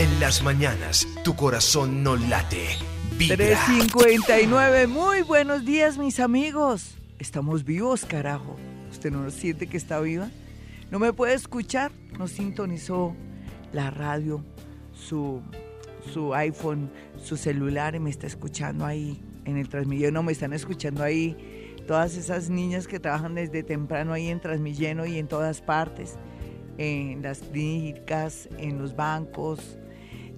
En las mañanas, tu corazón no late. Vibra. 359, muy buenos días mis amigos. Estamos vivos, carajo. ¿Usted no siente que está viva? ¿No me puede escuchar? ¿No sintonizó la radio, su, su iPhone, su celular y me está escuchando ahí en el Transmilleno? No, me están escuchando ahí todas esas niñas que trabajan desde temprano ahí en Transmilleno y en todas partes. En las clínicas, en los bancos,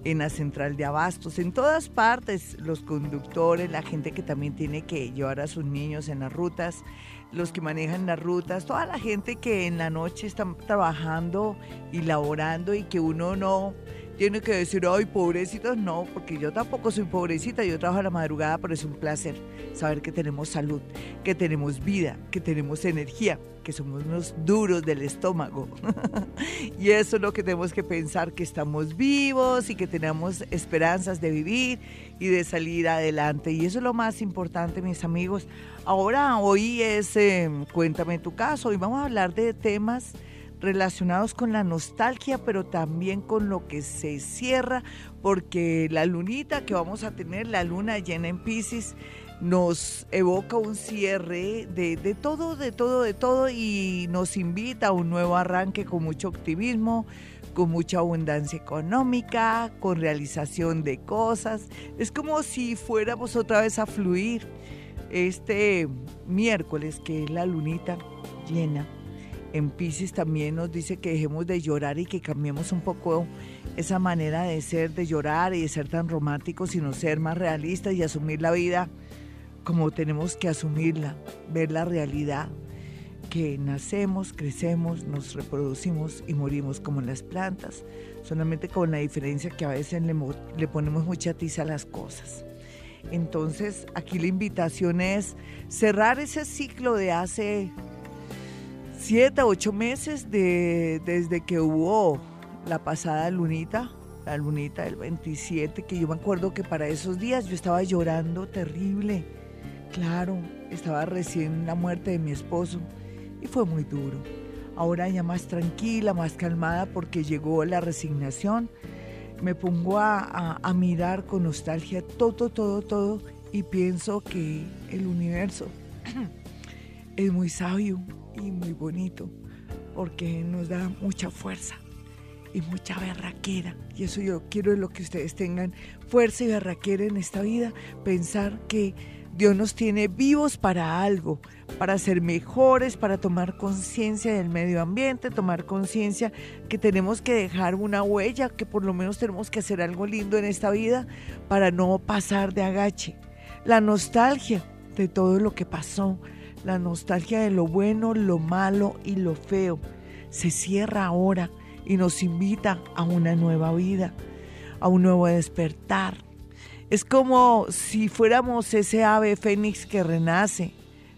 en la central de abastos, en todas partes, los conductores, la gente que también tiene que llevar a sus niños en las rutas, los que manejan las rutas, toda la gente que en la noche están trabajando y laborando y que uno no tiene que decir, ay, pobrecitos, no, porque yo tampoco soy pobrecita, yo trabajo a la madrugada, pero es un placer saber que tenemos salud, que tenemos vida, que tenemos energía, que somos unos duros del estómago. y eso es lo que tenemos que pensar, que estamos vivos y que tenemos esperanzas de vivir y de salir adelante. Y eso es lo más importante, mis amigos. Ahora, hoy es, eh, cuéntame tu caso, hoy vamos a hablar de temas relacionados con la nostalgia, pero también con lo que se cierra, porque la lunita que vamos a tener, la luna llena en Pisces, nos evoca un cierre de, de, todo, de todo, de todo y nos invita a un nuevo arranque con mucho optimismo, con mucha abundancia económica, con realización de cosas. Es como si fuéramos otra vez a fluir este miércoles, que es la lunita llena en Pisces también nos dice que dejemos de llorar y que cambiemos un poco esa manera de ser, de llorar y de ser tan románticos, sino ser más realistas y asumir la vida como tenemos que asumirla, ver la realidad, que nacemos, crecemos, nos reproducimos y morimos como las plantas, solamente con la diferencia que a veces le, ponemos mucha tiza a las cosas. Entonces, aquí la invitación es cerrar ese ciclo de hace siete, ocho meses de, desde que hubo la pasada lunita, la lunita del 27, que yo me acuerdo que para esos días yo estaba llorando terrible. Claro, estaba recién la muerte de mi esposo y fue muy duro. Ahora ya más tranquila, más calmada porque llegó la resignación. Me pongo a, mirar con nostalgia todo, todo, todo y pienso que el universo es muy sabio y muy bonito porque nos da mucha fuerza y mucha berraquera. Y eso yo quiero lo que ustedes tengan fuerza y berraquera en esta vida, pensar que Dios nos tiene vivos para algo, para ser mejores, para tomar conciencia del medio ambiente, tomar conciencia que tenemos que dejar una huella, que por lo menos tenemos que hacer algo lindo en esta vida para no pasar de agache. La nostalgia de todo lo que pasó, la nostalgia de lo bueno, lo malo y lo feo se cierra ahora y nos invita a una nueva vida, a un nuevo despertar. Es como si fuéramos ese ave fénix que renace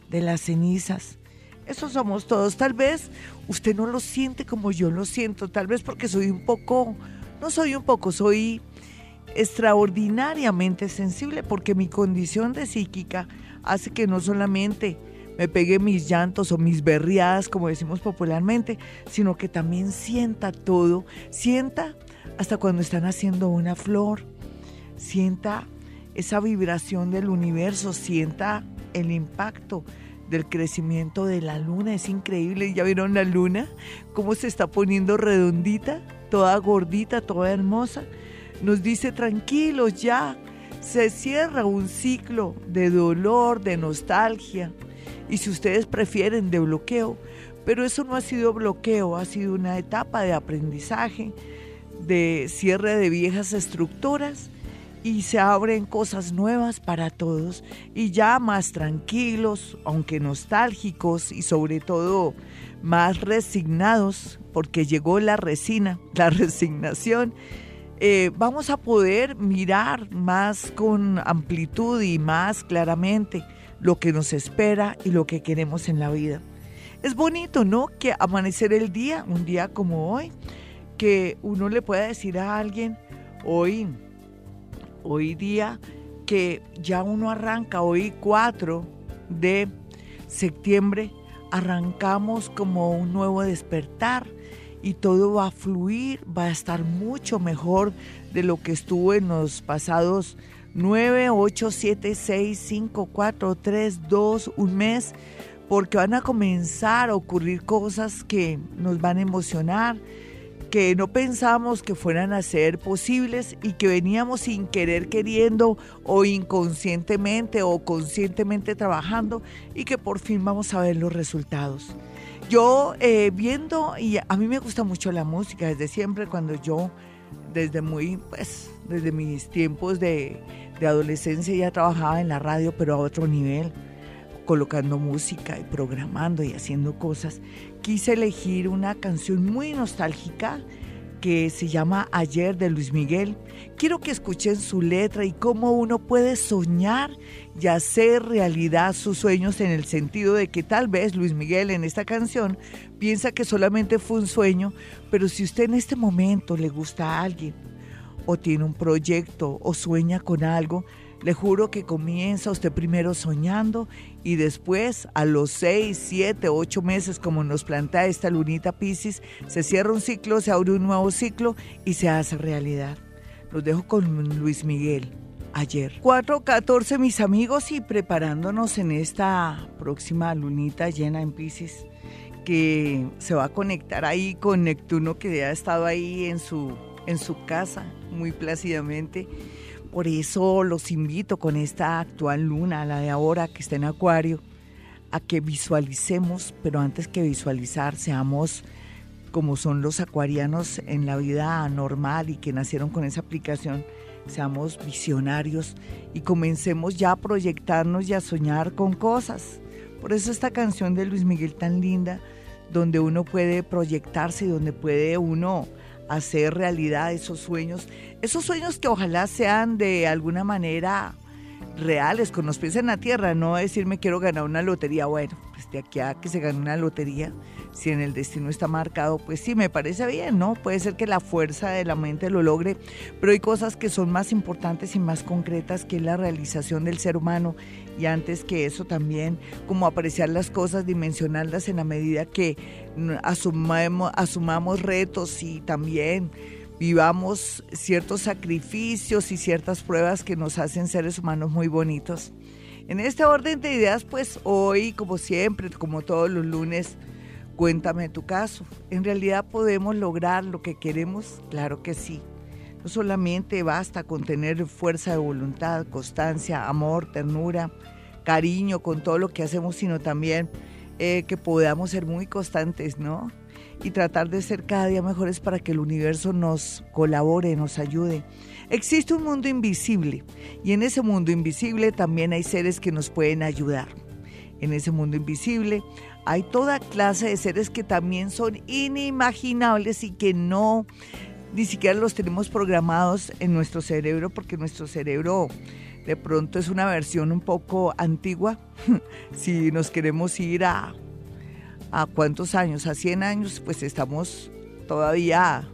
de las cenizas. Eso somos todos. Tal vez usted no lo siente como yo lo siento, tal vez porque soy un poco, no soy un poco, soy extraordinariamente sensible porque mi condición de psíquica hace que no solamente me pegue mis llantos o mis berriadas, como decimos popularmente, sino que también sienta todo, sienta hasta cuando están haciendo una flor, sienta esa vibración del universo, sienta el impacto del crecimiento de la luna, es increíble, ¿ya vieron la luna? ¿Cómo se está poniendo redondita, toda gordita, toda hermosa? Nos dice tranquilos ya, se cierra un ciclo de dolor, de nostalgia, y si ustedes prefieren de bloqueo, pero eso no ha sido bloqueo, ha sido una etapa de aprendizaje, de cierre de viejas estructuras y se abren cosas nuevas para todos y ya más tranquilos, aunque nostálgicos y sobre todo más resignados, porque llegó la resina, la resignación. Eh, vamos a poder mirar más con amplitud y más claramente lo que nos espera y lo que queremos en la vida. Es bonito, ¿no? Que amanecer el día, un día como hoy, que uno le pueda decir a alguien, hoy, hoy día, que ya uno arranca, hoy 4 de septiembre, arrancamos como un nuevo despertar y todo va a fluir, va a estar mucho mejor de lo que estuvo en los pasados 9, 8, 7, 6, 5, 4, 3, 2, un mes, porque van a comenzar a ocurrir cosas que nos van a emocionar, que no pensamos que fueran a ser posibles y que veníamos sin querer queriendo o inconscientemente o conscientemente trabajando y que por fin vamos a ver los resultados. Yo eh, viendo, y a mí me gusta mucho la música desde siempre, cuando yo, desde muy, pues, desde mis tiempos de, de adolescencia ya trabajaba en la radio, pero a otro nivel, colocando música y programando y haciendo cosas quise elegir una canción muy nostálgica que se llama Ayer de Luis Miguel. Quiero que escuchen su letra y cómo uno puede soñar y hacer realidad sus sueños en el sentido de que tal vez Luis Miguel en esta canción piensa que solamente fue un sueño, pero si usted en este momento le gusta a alguien o tiene un proyecto o sueña con algo, le juro que comienza usted primero soñando y después a los seis, siete, ocho meses, como nos plantea esta lunita Pisces, se cierra un ciclo, se abre un nuevo ciclo y se hace realidad. Los dejo con Luis Miguel ayer. 4.14 mis amigos y preparándonos en esta próxima lunita llena en Pisces que se va a conectar ahí con Neptuno que ha estado ahí en su, en su casa muy plácidamente por eso los invito con esta actual luna, la de ahora que está en Acuario, a que visualicemos, pero antes que visualizar, seamos como son los acuarianos en la vida normal y que nacieron con esa aplicación, seamos visionarios y comencemos ya a proyectarnos y a soñar con cosas. Por eso esta canción de Luis Miguel tan linda, donde uno puede proyectarse, donde puede uno hacer realidad esos sueños, esos sueños que ojalá sean de alguna manera reales, con los pies en la tierra, no decirme quiero ganar una lotería, bueno, pues de aquí a que se gane una lotería, si en el destino está marcado, pues sí, me parece bien, ¿no? Puede ser que la fuerza de la mente lo logre, pero hay cosas que son más importantes y más concretas que la realización del ser humano y antes que eso también, como apreciar las cosas, dimensionarlas en la medida que asumamos, asumamos retos y también vivamos ciertos sacrificios y ciertas pruebas que nos hacen seres humanos muy bonitos. En este orden de ideas, pues hoy, como siempre, como todos los lunes, cuéntame tu caso. ¿En realidad podemos lograr lo que queremos? Claro que sí. No solamente basta con tener fuerza de voluntad, constancia, amor, ternura, cariño con todo lo que hacemos, sino también eh, que podamos ser muy constantes, ¿no? y tratar de ser cada día mejores para que el universo nos colabore, nos ayude. Existe un mundo invisible y en ese mundo invisible también hay seres que nos pueden ayudar. En ese mundo invisible hay toda clase de seres que también son inimaginables y que no ni siquiera los tenemos programados en nuestro cerebro porque nuestro cerebro de pronto es una versión un poco antigua si nos queremos ir a a cuántos años, a 100 años, pues estamos todavía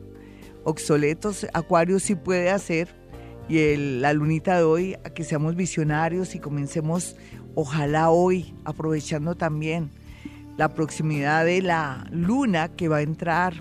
obsoletos. Acuario sí puede hacer y la lunita de hoy a que seamos visionarios y comencemos, ojalá hoy, aprovechando también la proximidad de la luna que va a entrar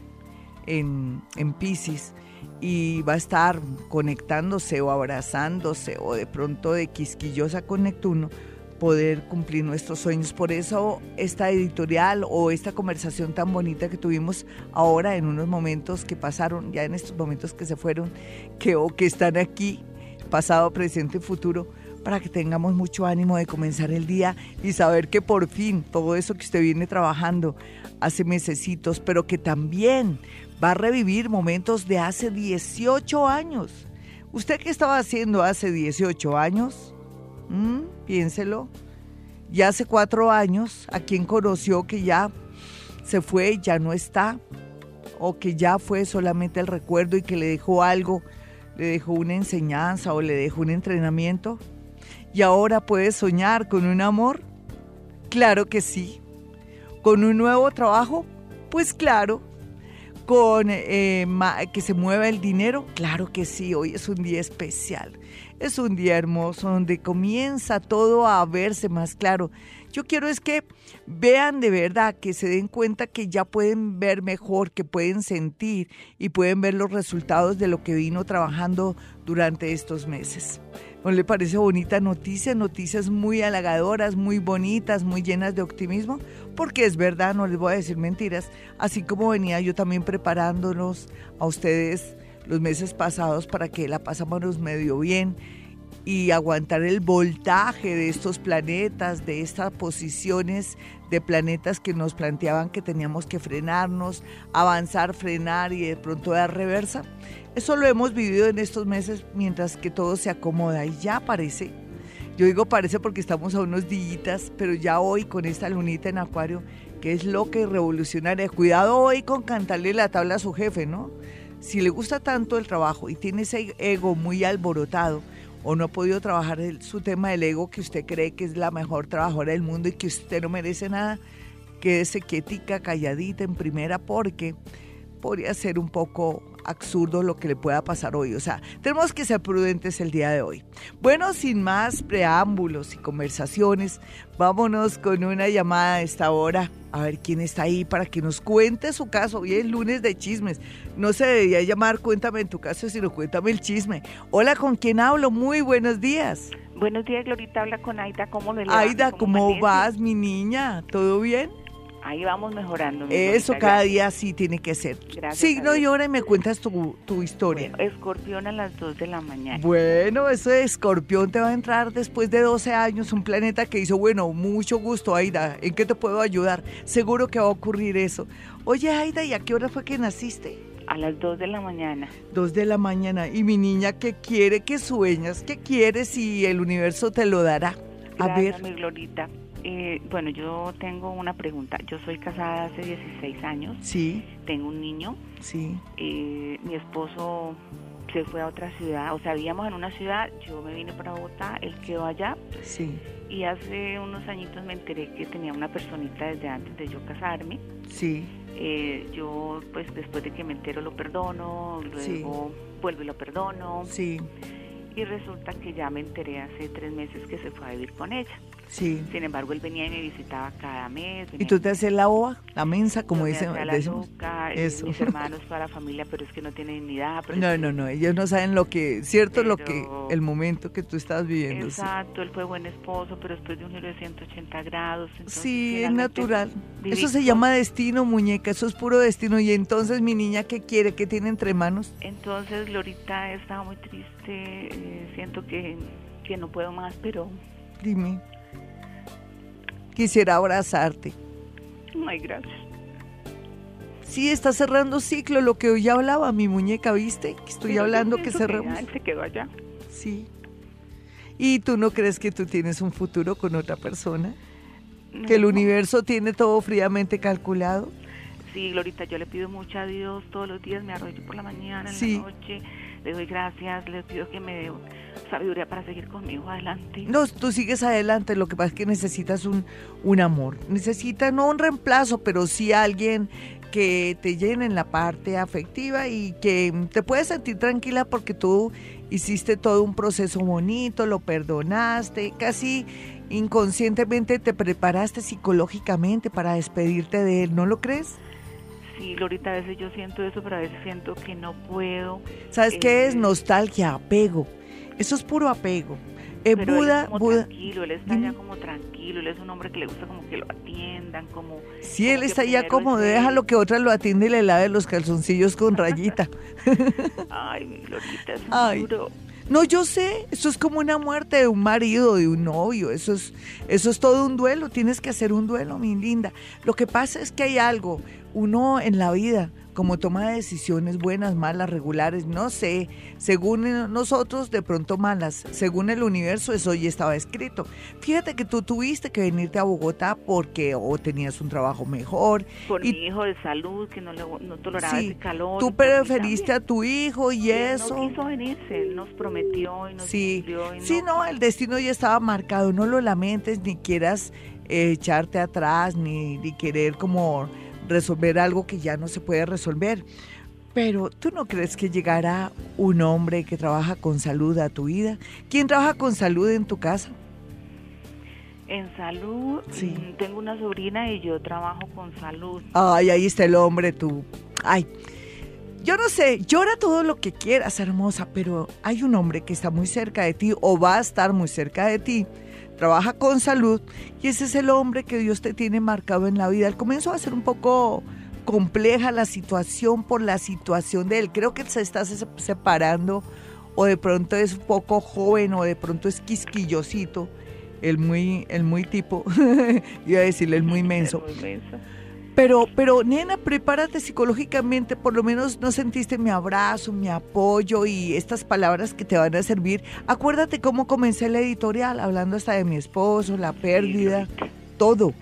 en, en Pisces y va a estar conectándose o abrazándose o de pronto de quisquillosa con Neptuno poder cumplir nuestros sueños. Por eso esta editorial o esta conversación tan bonita que tuvimos ahora en unos momentos que pasaron, ya en estos momentos que se fueron, que o que están aquí, pasado, presente y futuro, para que tengamos mucho ánimo de comenzar el día y saber que por fin todo eso que usted viene trabajando hace mesecitos, pero que también va a revivir momentos de hace 18 años. ¿Usted qué estaba haciendo hace 18 años? Mm, piénselo. Ya hace cuatro años, a quien conoció que ya se fue, ya no está, o que ya fue solamente el recuerdo y que le dejó algo, le dejó una enseñanza o le dejó un entrenamiento. Y ahora puede soñar con un amor. Claro que sí. ¿Con un nuevo trabajo? Pues claro. Con eh, que se mueva el dinero? Claro que sí, hoy es un día especial. Es un día hermoso donde comienza todo a verse más claro. Yo quiero es que vean de verdad, que se den cuenta que ya pueden ver mejor, que pueden sentir y pueden ver los resultados de lo que vino trabajando durante estos meses. ¿No le parece bonita noticia? Noticias muy halagadoras, muy bonitas, muy llenas de optimismo, porque es verdad, no les voy a decir mentiras. Así como venía yo también preparándonos a ustedes los meses pasados para que la pasamos medio bien y aguantar el voltaje de estos planetas, de estas posiciones de planetas que nos planteaban que teníamos que frenarnos, avanzar, frenar y de pronto dar reversa. Eso lo hemos vivido en estos meses mientras que todo se acomoda y ya parece. Yo digo parece porque estamos a unos días, pero ya hoy con esta lunita en acuario, que es lo que revolucionaria. Cuidado hoy con cantarle la tabla a su jefe, ¿no? Si le gusta tanto el trabajo y tiene ese ego muy alborotado, o no ha podido trabajar su tema del ego que usted cree que es la mejor trabajadora del mundo y que usted no merece nada, quédese quietica, calladita en primera porque podría ser un poco absurdo lo que le pueda pasar hoy. O sea, tenemos que ser prudentes el día de hoy. Bueno, sin más preámbulos y conversaciones, vámonos con una llamada a esta hora. A ver quién está ahí para que nos cuente su caso. Hoy es lunes de chismes. No se debería llamar Cuéntame en tu caso, sino Cuéntame el chisme. Hola, ¿con quién hablo? Muy buenos días. Buenos días, Glorita. Habla con Aida. ¿Cómo le? Aida, ¿cómo, vas, mi niña? ¿Todo bien? Ahí vamos mejorando. Eso cada día sí tiene que ser. Gracias Signo y hora y me cuentas tu, tu historia. escorpión a las 2 de la mañana. Bueno, eso de escorpión te va a entrar después de 12 años, un planeta que hizo, bueno, mucho gusto, Aida, ¿en qué te puedo ayudar? Seguro que va a ocurrir eso. Oye, Aida, ¿y a qué hora fue que naciste? A las 2 de la mañana. 2 de la mañana. ¿Y mi niña qué quiere? ¿Qué sueñas? ¿Qué quieres y el universo te lo dará? A ver. mi Glorita. Eh, bueno, yo tengo una pregunta. Yo soy casada hace 16 años. Sí. Tengo un niño. Sí. Eh, mi esposo se fue a otra ciudad. O sea, vivíamos en una ciudad, yo me vine para Bogotá, él quedó allá. Sí. Y hace unos añitos me enteré que tenía una personita desde antes de yo casarme. Sí. Eh, yo, pues después de que me entero, lo perdono, luego vuelvo y lo perdono. Sí. Y resulta que ya me enteré hace tres meses que se fue a vivir con ella. Sí. Sin embargo, él venía y me visitaba cada mes. ¿Y tú te haces la ova, la mensa, como dicen? La loca, Eso. mis hermanos, toda la familia, pero es que no tienen ni idea. no, no, no, ellos no saben lo que, cierto, lo que, el momento que tú estás viviendo. Exacto, él fue buen esposo, pero después de un giro de 180 grados. sí, es natural. Eso se llama destino, muñeca, eso es puro destino. Y entonces, mi niña, ¿qué quiere? ¿Qué tiene entre manos? Entonces, Lorita, estaba muy triste, eh, siento que, que no puedo más, pero... Dime quisiera abrazarte. Ay, gracias. Sí, está cerrando ciclo, lo que hoy ya hablaba mi muñeca, ¿viste? Estoy hablando que cerramos. Que se quedó allá. Sí. ¿Y tú no crees que tú tienes un futuro con otra persona? ¿Que el universo tiene todo fríamente calculado? Sí, Glorita, yo le pido mucho a Dios todos los días, me arroyo por la mañana, en la noche, le doy gracias, le pido que me dé sabiduría para seguir conmigo adelante. No, tú sigues adelante, lo que pasa es que necesitas un, un amor, necesitas no un reemplazo, pero sí alguien que te llene en la parte afectiva y que te puedes sentir tranquila porque tú hiciste todo un proceso bonito, lo perdonaste, casi inconscientemente te preparaste psicológicamente para despedirte de él, ¿no lo crees? Sí, Lorita, a veces yo siento eso, pero a veces siento que no puedo. ¿Sabes qué es? Eh, Nostalgia, apego. Eso es puro apego. Eh, Buda, él es Buda. tranquilo, él está ya como tranquilo, él es un hombre que le gusta como que lo atiendan, como... Sí, él está ya como, déjalo que otra lo atiende y le lave los calzoncillos con rayita. Ay, mi Lorita, es Ay. duro. No, yo sé, eso es como una muerte de un marido, de un novio, eso es, eso es todo un duelo, tienes que hacer un duelo, mi linda. Lo que pasa es que hay algo, uno en la vida, como toma decisiones buenas, malas, regulares, no sé, según nosotros de pronto malas, según el universo eso ya estaba escrito. Fíjate que tú tuviste que venirte a Bogotá porque o tenías un trabajo mejor. Por mi hijo de salud, que no, le, no toleraba ese calor. Tú preferiste a tu hijo y eso. No quiso venirse, él nos prometió y nos sí. Sí, no, el destino ya estaba marcado, no lo lamentes ni quieras eh, echarte atrás ni, ni querer como resolver algo que ya no se puede resolver. Pero tú no crees que llegará un hombre que trabaja con salud a tu vida? ¿Quién trabaja con salud en tu casa? En salud, sí. Mm, tengo una sobrina y yo trabajo con salud. Ay, ahí está el hombre, tú. Ay, yo no sé, llora todo lo que quieras, hermosa, pero hay un hombre que está muy cerca de ti o va a estar muy cerca de ti. Trabaja con salud y ese es el hombre que Dios te tiene marcado en la vida. Al comienzo va a ser un poco compleja la situación por la situación de él. Creo que se está separando o de pronto es un poco joven o de pronto es quisquillosito, el muy, el muy tipo, iba a decirle el muy menso. Pero, pero, nena, prepárate psicológicamente, por lo menos no sentiste mi abrazo, mi apoyo y estas palabras que te van a servir. Acuérdate cómo comencé la editorial, hablando hasta de mi esposo, la pérdida, todo.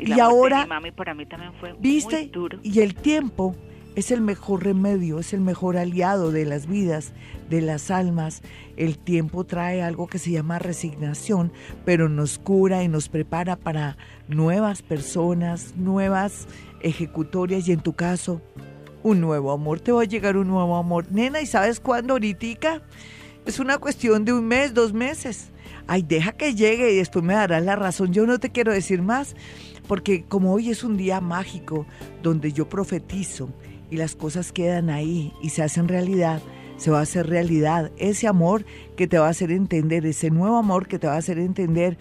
Y, ahora, mami para mí también fue ¿viste? Muy duro. Y el tiempo es el mejor remedio, es el mejor aliado de las vidas, de las almas. El tiempo trae algo que se llama resignación, pero nos cura y nos prepara para nuevas personas, nuevas ejecutorias y en tu caso, un nuevo amor. Te va a llegar un nuevo amor. Nena, ¿y sabes cuándo ahorita? Es una cuestión de un mes, dos meses. Ay, deja que llegue y después me darás la razón. Yo no te quiero decir más, porque como hoy es un día mágico donde yo profetizo y las cosas quedan ahí y se hacen realidad, se va a hacer realidad. Ese amor que te va a hacer entender, ese nuevo amor que te va a hacer entender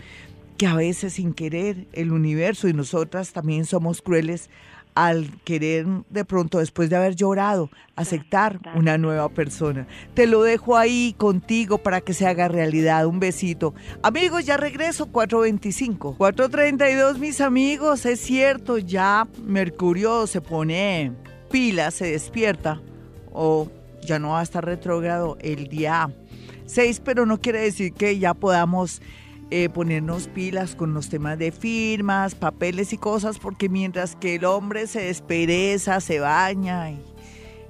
que a veces sin querer el universo y nosotras también somos crueles al querer de pronto, después de haber llorado, aceptar una nueva persona. Te lo dejo ahí contigo para que se haga realidad. Un besito. Amigos, ya regreso, 425. 432, mis amigos, es cierto, ya Mercurio se pone pila, se despierta, o ya no va a estar retrógrado el día 6, pero no quiere decir que ya podamos eh, ponernos pilas con los temas de firmas, papeles y cosas, porque mientras que el hombre se despereza, se baña y,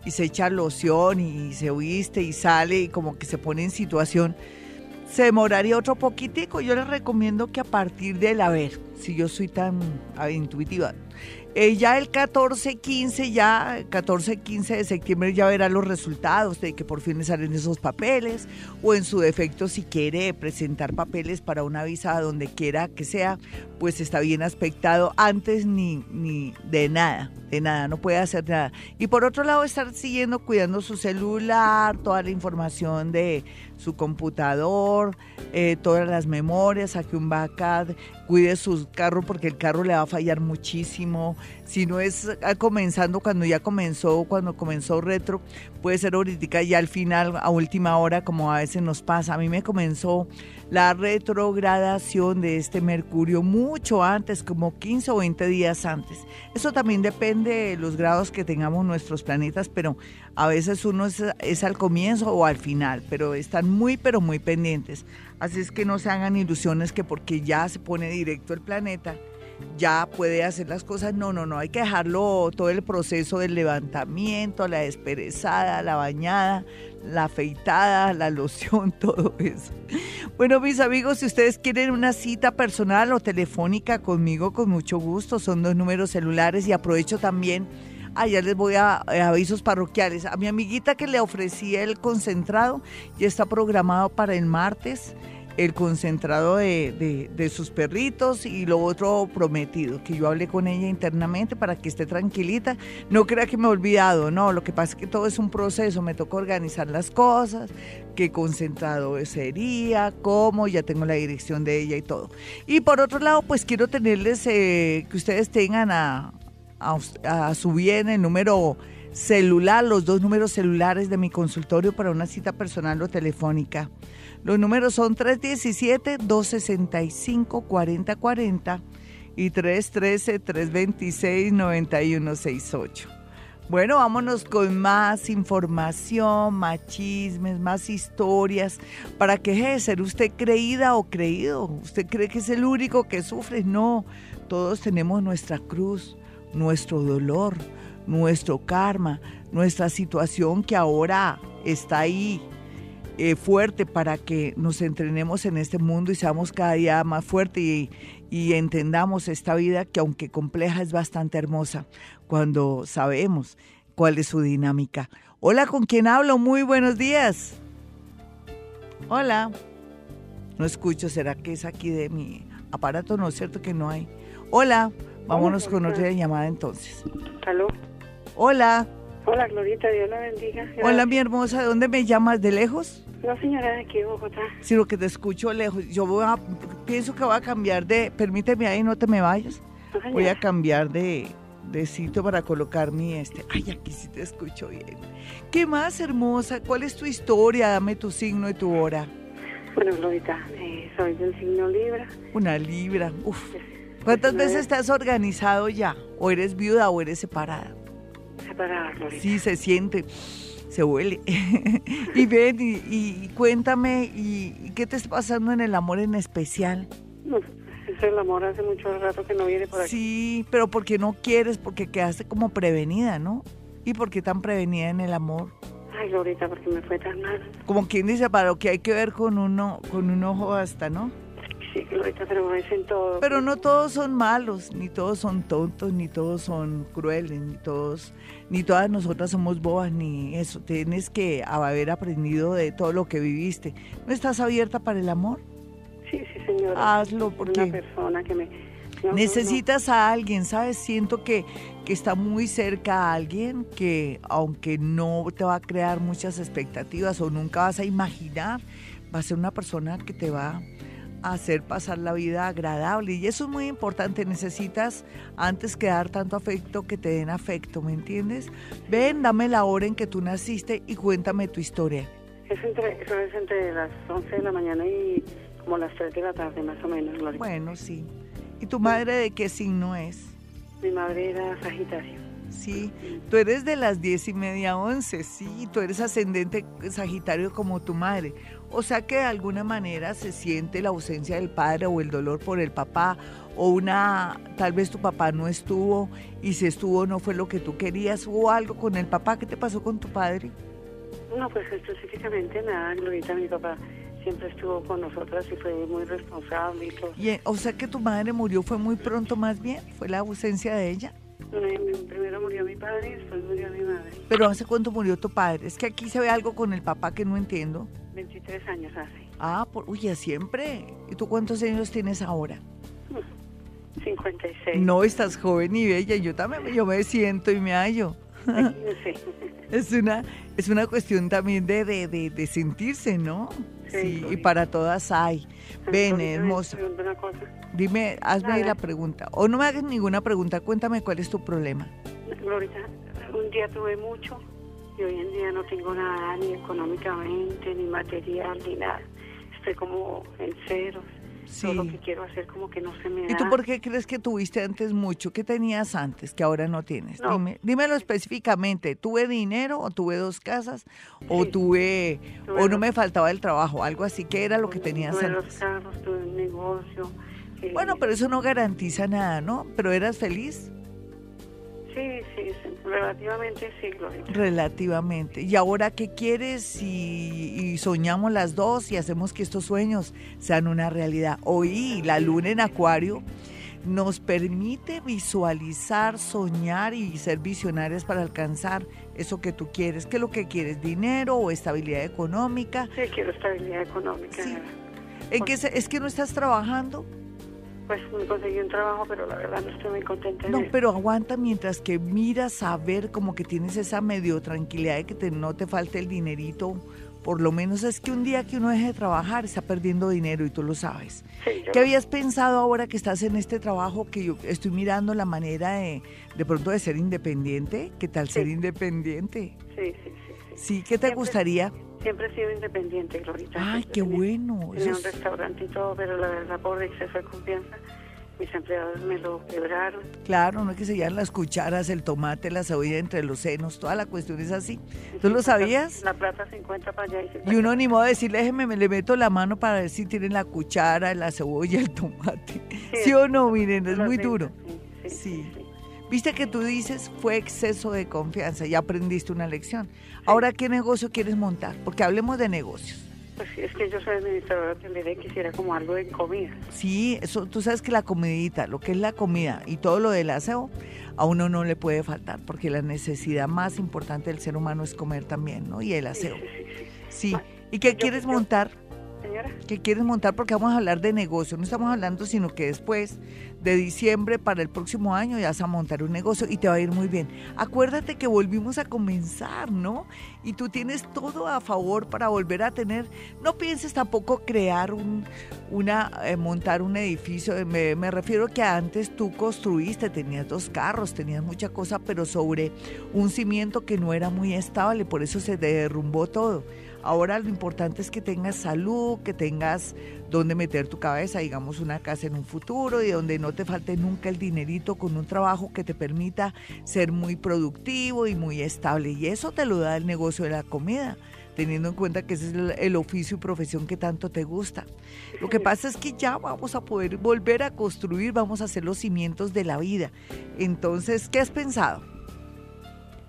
se echa loción y se viste y sale y como que se pone en situación, se demoraría otro poquitico. Yo les recomiendo que a partir del, a ver, si yo soy tan intuitiva, eh, ya el 14, 15, ya 14, 15 de septiembre ya verá los resultados de que por fin le salen esos papeles o en su defecto si quiere presentar papeles para una visa donde quiera que sea, pues está bien aspectado antes ni, ni de nada, de nada, no puede hacer nada. Y por otro lado estar siguiendo cuidando su celular, toda la información de su computador, eh, todas las memorias, saque un backup, cuide su carro porque el carro le va a fallar muchísimo. Si no es comenzando cuando ya comenzó, cuando comenzó retro, puede ser ahorita ya al final, a última hora, como a veces nos pasa. A mí me comenzó la retrogradación de este Mercurio mucho antes, como 15 o 20 días antes. Eso también depende de los grados que tengamos nuestros planetas, pero a veces uno es, es al comienzo o al final, pero están muy, pero muy pendientes. Así es que no se hagan ilusiones que porque ya se pone directo el planeta, ya puede hacer las cosas. No, no, no, hay que dejarlo todo el proceso del levantamiento, la desperezada, la bañada, la afeitada, la loción, todo eso. Bueno, mis amigos, si ustedes quieren una cita personal o telefónica conmigo, con mucho gusto, son dos números celulares y aprovecho también. Allá les voy a, a, avisos parroquiales. A mi amiguita que le ofrecí el concentrado ya está programado para el martes el concentrado de, de, sus perritos y lo otro prometido, que yo hablé con ella internamente para que esté tranquilita. No crea que me he olvidado, no, lo que pasa es que todo es un proceso, me toca organizar las cosas, qué concentrado sería, cómo, ya tengo la dirección de ella y todo. Y por otro lado, pues quiero tenerles eh, que ustedes tengan a, a, a su bien el número celular, los dos números celulares de mi consultorio para una cita personal o telefónica. Los números son 317-265-4040 y 313-326-9168. Bueno, vámonos con más información, más chismes, más historias, para que deje de ser usted creída o creído. ¿Usted cree que es el único que sufre? No, todos tenemos nuestra cruz, nuestro dolor, nuestro karma, nuestra situación que ahora está ahí eh, fuerte para que nos entrenemos en este mundo y seamos cada día más fuertes y, y entendamos esta vida que aunque compleja es bastante hermosa cuando sabemos cuál es su dinámica. Hola, ¿con quién hablo? Muy buenos días. Hola. No escucho, ¿será que es aquí de mi aparato? No es cierto que no hay. Hola, vámonos con otra llamada entonces. ¿Aló? Hola. Hola, Glorita, Dios la bendiga. Hola, mi hermosa, ¿de dónde me llamas? ¿De lejos? No, señora, de aquí de Bogotá. Sino que te escucho lejos. Yo voy a, pienso que voy a cambiar de, permíteme ahí, no te me vayas. voy a cambiar de, de sitio para colocar mi este. Ay, aquí sí te escucho bien. ¿Qué más, hermosa? ¿Cuál es tu historia? Dame tu signo y tu hora. Bueno, Glorita, eh, soy del signo Libra. Una Libra, uf. ¿Cuántas veces estás organizado ya? ¿O eres viuda o eres separada? Separada, Glorita. Sí, se siente se huele. y ven, y, cuéntame, y, qué te está pasando en el amor en especial? No, es el amor hace mucho rato que no viene por aquí. Sí, pero porque no quieres, porque quedaste como prevenida, ¿no? ¿Y por qué tan prevenida en el amor? Ay, Lorita, porque me fue tan mal. Como quien dice, para lo que hay que ver con uno, con un ojo hasta, ¿no? Sí, es en todo. Pero no todos son malos, ni todos son tontos, ni todos son crueles, ni todos, ni todas nosotras somos bobas, ni eso. Tienes que haber aprendido de todo lo que viviste. ¿No estás abierta para el amor? Sí, sí, señora. Hazlo porque... Una persona que me... Necesitas a alguien, ¿sabes? Siento que, que está muy cerca a alguien que, aunque no te va a crear muchas expectativas o nunca vas a imaginar, va a ser una persona que te va hacer pasar la vida agradable. Y eso es muy importante. Necesitas, antes que dar tanto afecto, que te den afecto, ¿me entiendes? Ven, dame la hora en que tú naciste y cuéntame tu historia. Es entre, eso es entre las 11 de la mañana y como las 3 de la tarde, más o menos. Bueno, sí. ¿Y tu madre de qué signo es? Mi madre era Sagitario. Sí, tú eres de las diez y media, once, sí, tú eres ascendente Sagitario como tu madre. O sea que de alguna manera se siente la ausencia del padre o el dolor por el papá o una, tal vez tu papá no estuvo y si estuvo no fue lo que tú querías o algo con el papá. ¿Qué te pasó con tu padre? No, pues específicamente nada, Glorita, mi papá siempre estuvo con nosotras y fue muy responsable y todo. Y, o sea que tu madre murió fue muy pronto más bien, fue la ausencia de ella. Primero murió mi padre y después murió mi madre. ¿Pero hace cuánto murió tu padre? Es que aquí se ve algo con el papá que no entiendo. 23 años hace. Ah, por, uy, siempre. ¿Y tú cuántos años tienes ahora? 56. No, estás joven y bella. Yo también yo me siento y me hallo. Es una es una cuestión también de, de, de, sentirse, ¿no? Sí, y para todas hay. Ven, hermosa. Dime, hazme la pregunta. O no me hagas ninguna pregunta, cuéntame cuál es tu problema. Glorita, un día tuve mucho y hoy en día no tengo nada, ni económicamente, ni material, ni nada. Estoy como en ceros. Todo lo que quiero hacer como que no se me da. ¿Y tú por qué crees que tuviste antes mucho? ¿Qué tenías antes que ahora no tienes? Dime, dímelo específicamente. ¿Tuve dinero o tuve dos casas o tuve, o no me faltaba el trabajo? Algo así. ¿Qué era lo que tenías tuve antes? Dos carros, tuve un negocio. bueno, pero eso no garantiza nada, ¿no? ¿Pero eras feliz? Sí, sí, relativamente sí, Gloria. Relativamente. ¿Y ahora qué quieres y soñamos las dos y hacemos que estos sueños sean una realidad? Hoy la luna en Acuario nos permite visualizar, soñar y ser visionarios para alcanzar eso que tú quieres. ¿Qué es lo que quieres? ¿Dinero o estabilidad económica? Sí, quiero estabilidad económica. ¿En qué es que no estás trabajando? Pues me conseguí un trabajo, pero la verdad no estoy muy contenta. No, pero aguanta mientras que miras a ver como que tienes esa medio tranquilidad de que te, no te falte el dinerito. Por lo menos es que un día que uno deje de trabajar está perdiendo dinero y tú lo sabes. ¿Qué habías pensado ahora que estás en este trabajo que yo estoy mirando la manera de de pronto de ser independiente? ¿Qué tal ser independiente? Sí, sí, sí. Sí, ¿qué te gustaría? Siempre he sido independiente, Glorita. Ay, qué bueno. Tenía un restaurante y todo, pero la verdad, por exceso de confianza, mis empleados me lo quebraron. Claro, no es que se llevan las cucharas, el tomate, la cebolla entre los senos, toda la cuestión es así. ¿Tú lo sabías? La plata se encuentra para allá y Y uno ni modo de decirle, déjeme, me le meto la mano para ver si tienen la cuchara, la cebolla, el tomate. ¿Sí, o no? Miren, es muy duro. sí. Viste que tú dices fue exceso de confianza, ya aprendiste una lección. Ahora, ¿qué negocio quieres montar? Porque hablemos de negocios. Pues sí, es que yo soy administradora hotelera y quisiera como algo de comida. Sí, eso, tú sabes que la comidita, lo que es la comida y todo lo del aseo, a uno no le puede faltar, porque la necesidad más importante del ser humano es comer también, ¿no? Y el aseo. Sí. sí, sí, sí. ¿Y qué quieres montar? ¿Qué quieres montar? Porque vamos a hablar de negocio. No estamos hablando, sino que después de diciembre para el próximo año ya vas a montar un negocio y te va a ir muy bien. Acuérdate que volvimos a comenzar, ¿no? Y tú tienes todo a favor para volver a tener. No pienses tampoco crear un, una, eh, montar un edificio. Me, me refiero que antes tú construiste, tenías dos carros, tenías mucha cosa, pero sobre un cimiento que no era muy estable, por eso se derrumbó todo. Ahora lo importante es que tengas salud, que tengas donde meter tu cabeza, digamos una casa en un futuro y donde no te falte nunca el dinerito con un trabajo que te permita ser muy productivo y muy estable. Y eso te lo da el negocio de la comida teniendo en cuenta que ese es el, oficio y profesión que tanto te gusta. Lo que pasa es que ya vamos a poder volver a construir, vamos a hacer los cimientos de la vida. Entonces, ¿qué has pensado?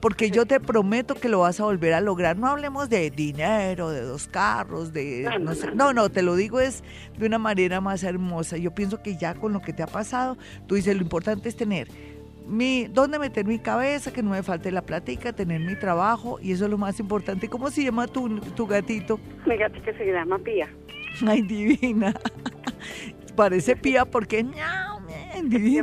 porque yo te prometo que lo vas a volver a lograr. No hablemos de dinero, de dos carros, de no sé. No, no, te lo digo es de una manera más hermosa. Yo pienso que ya con lo que te ha pasado, tú dices, lo importante es tener mi, dónde meter mi cabeza, que no me falte la platica, tener mi trabajo, y eso es lo más importante. ¿Cómo se llama tu, tu gatito? Mi gatito se llama Pía. Ay, divina. Parece Pía porque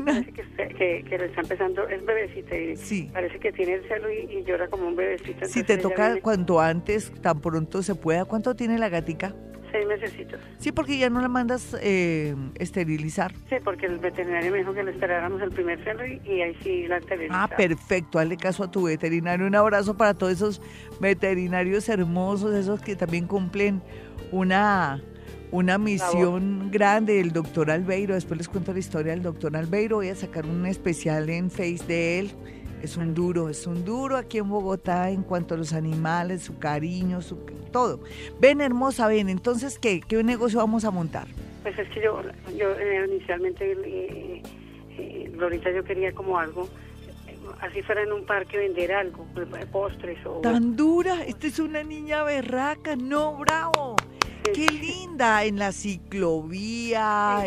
Parece que, que, le está empezando, es bebecita y sí. parece que tiene el celo y, llora como un bebecito. Si te toca cuanto antes, tan pronto se pueda. ¿Cuánto tiene la gatica? Seis meses. Sí, porque ya no la mandas eh, esterilizar. Sí, porque el veterinario me dijo que le esperáramos el primer celo y, ahí sí la esterilizamos. Ah, perfecto. Hazle caso a tu veterinario. Un abrazo para todos esos veterinarios hermosos, esos que también cumplen una una misión grande del doctor Albeiro. Después les cuento la historia del doctor Albeiro. Voy a sacar un especial en Face de él. Es un duro, es un duro aquí en Bogotá en cuanto a los animales, su cariño, su todo. Ven, hermosa, ven. Entonces, ¿qué, qué negocio vamos a montar? Pues es que yo, yo eh, inicialmente, eh, eh, Lorita, yo quería como algo así fuera en un parque vender algo, postres o... Tan dura, esta es una niña berraca, no, bravo. Qué linda, en la ciclovía.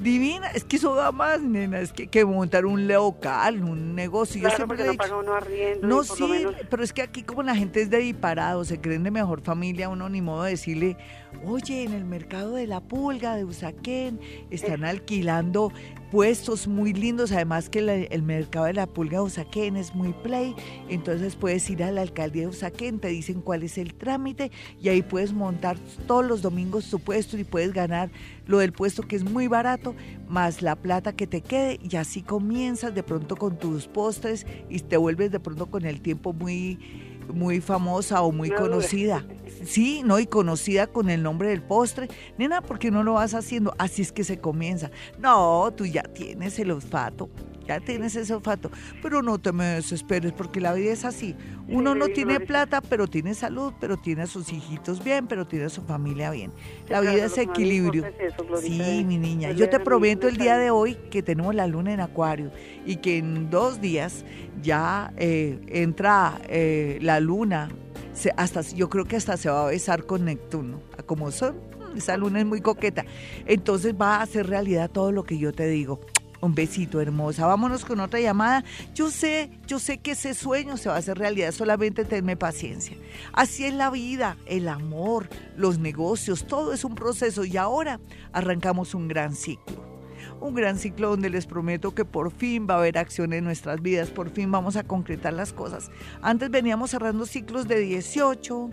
Divina, es que eso da más, nena, es que, que montar un local, un negocio. Claro, porque no paga uno arriendo. No, sí, pero es que aquí como la gente es de disparado, se creen de mejor familia, uno ni modo de decirle, oye, en el mercado de la pulga de Usaquén están alquilando puestos muy lindos, además que el mercado de la pulga de Usaquén es muy play, entonces puedes ir a la alcaldía de Usaquén, te dicen cuál es el trámite y ahí puedes montar todos los domingos tu puesto y puedes ganar lo del puesto que es muy barato, más la plata que te quede y así comienzas de pronto con tus postres y te vuelves de pronto con el tiempo muy muy famosa o muy conocida. Sí, ¿no? Y conocida con el nombre del postre. Nena, ¿por qué no lo vas haciendo? Así es que se comienza. No, tú ya tienes el olfato ya tienes ese olfato. Pero no te me desesperes porque la vida es así. Uno no tiene plata, pero tiene salud, pero tiene a sus hijitos bien, pero tiene a su familia bien. La vida es equilibrio. Sí, mi niña. Yo te prometo el día de hoy que tenemos la luna en acuario y que en dos días ya eh, entra eh, la luna. hasta, yo creo que hasta se va a besar con Neptuno. Como son, esa luna es muy coqueta. Entonces va a hacer realidad todo lo que yo te digo. Un besito hermosa. Vámonos con otra llamada. Yo sé, yo sé que ese sueño se va a hacer realidad, solamente tenme paciencia. Así es la vida, el amor, los negocios, todo es un proceso y ahora arrancamos un gran ciclo. Un gran ciclo donde les prometo que por fin va a haber acción en nuestras vidas, por fin vamos a concretar las cosas. Antes veníamos cerrando ciclos de 18,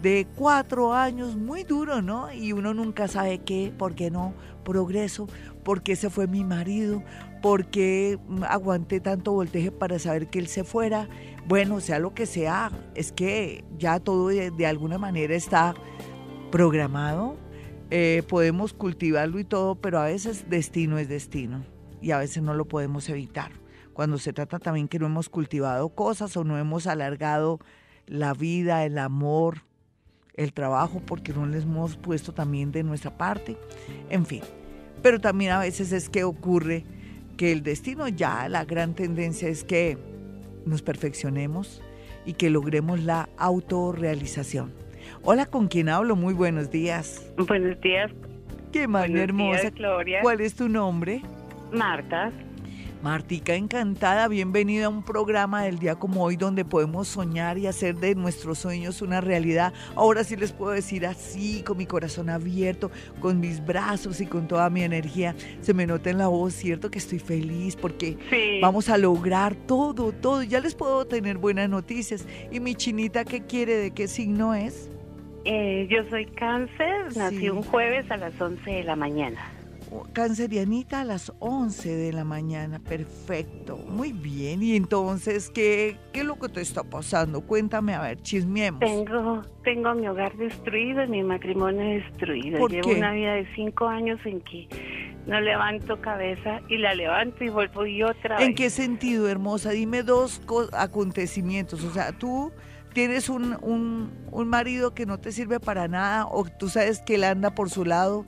de cuatro años, muy duro, ¿no? Y uno nunca sabe qué, por qué no, progreso, porque ese fue mi marido, porque aguanté tanto volteje para saber que él se fuera. Bueno, sea lo que sea, es que ya todo de, alguna manera está programado, eh, podemos cultivarlo y todo, pero a veces destino es destino y a veces no lo podemos evitar. Cuando se trata también que no hemos cultivado cosas o no hemos alargado la vida, el amor, el trabajo, porque no les hemos puesto también de nuestra parte, en fin. Pero también a veces es que ocurre que el destino ya, la gran tendencia es que nos perfeccionemos y que logremos la autorrealización. Hola, ¿con quién hablo? Muy buenos días. Buenos días. Qué manera hermosa. Gloria. ¿Cuál es tu nombre? Marta. Martica, encantada, bienvenida a un programa del día como hoy donde podemos soñar y hacer de nuestros sueños una realidad. Ahora sí les puedo decir así, con mi corazón abierto, con mis brazos y con toda mi energía. Se me nota en la voz, ¿cierto? Que estoy feliz porque vamos a lograr todo, todo. Ya les puedo tener buenas noticias. ¿Y mi chinita qué quiere? ¿De qué signo es? Eh, yo soy cáncer, nací un jueves a las 11 de la mañana. Cancerianita a las 11 de la mañana, perfecto, muy bien. Y entonces, ¿qué, qué es lo que te está pasando? Cuéntame, a ver, chismeemos. Tengo, tengo mi hogar destruido y mi matrimonio destruido. Llevo una vida de cinco años en que no levanto cabeza y la levanto y vuelvo y otra ¿En qué sentido, hermosa? Dime dos acontecimientos. O sea, tú tienes un, un, un marido que no te sirve para nada o tú sabes que él anda por su lado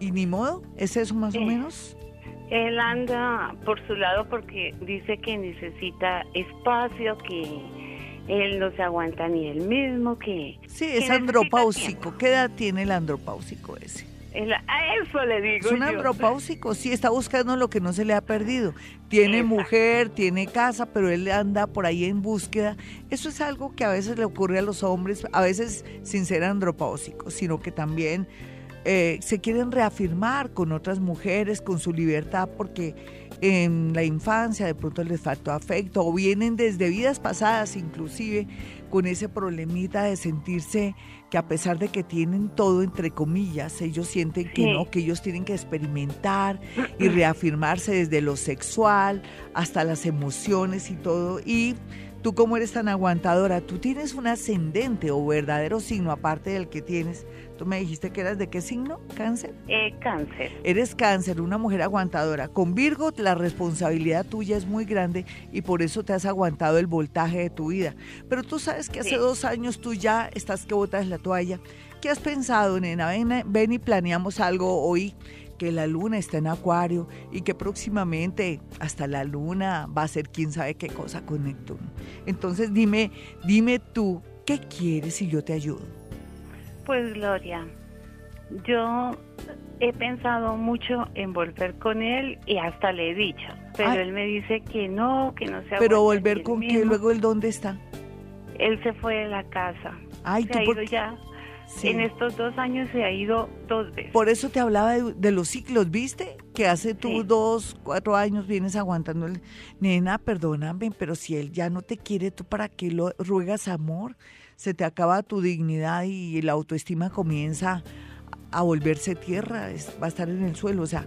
y ni modo, ¿es eso más o menos? Él anda por su lado porque dice que necesita espacio, que él no se aguanta ni él mismo, que... Sí, es andropáusico. ¿Qué edad tiene el andropáusico ese? a eso le digo. Es un andropáusico, sí, está buscando lo que no se le ha perdido. Tiene mujer, tiene casa, pero él anda por ahí en búsqueda. Eso es algo que a veces le ocurre a los hombres, a veces sin ser andropáusicos, sino que también eh, se quieren reafirmar con otras mujeres, con su libertad, porque en la infancia de pronto les faltó afecto o vienen desde vidas pasadas inclusive con ese problemita de sentirse que a pesar de que tienen todo entre comillas, ellos sienten que no, que ellos tienen que experimentar y reafirmarse desde lo sexual hasta las emociones y todo y tú como eres tan aguantadora, tú tienes un ascendente o verdadero signo aparte del que tienes Tú me dijiste que eras de qué signo? ¿Cáncer? Eh, cáncer. Eres cáncer, una mujer aguantadora. Con Virgo la responsabilidad tuya es muy grande y por eso te has aguantado el voltaje de tu vida. Pero tú sabes que hace dos años tú ya estás que botas la toalla. ¿Qué has pensado, nena? Ven, ven y planeamos algo hoy que la luna está en acuario y que próximamente hasta la luna va a ser quién sabe qué cosa con Neptuno. Entonces dime, dime tú, ¿qué quieres si yo te ayudo? Pues Gloria, yo he pensado mucho en volver con él y hasta le he dicho, pero él me dice que no, que no se Pero volver con qué, luego él dónde está? Él se fue de la casa. Ay, se ha ido ya. En estos dos años se ha ido dos veces. Por eso te hablaba de, los ciclos, ¿viste? Que hace tú dos, cuatro años vienes aguantando el... Nena, perdóname, pero si él ya no te quiere, ¿tú para qué lo ruegas amor? se te acaba tu dignidad y la autoestima comienza a volverse tierra, va a estar en el suelo. O sea,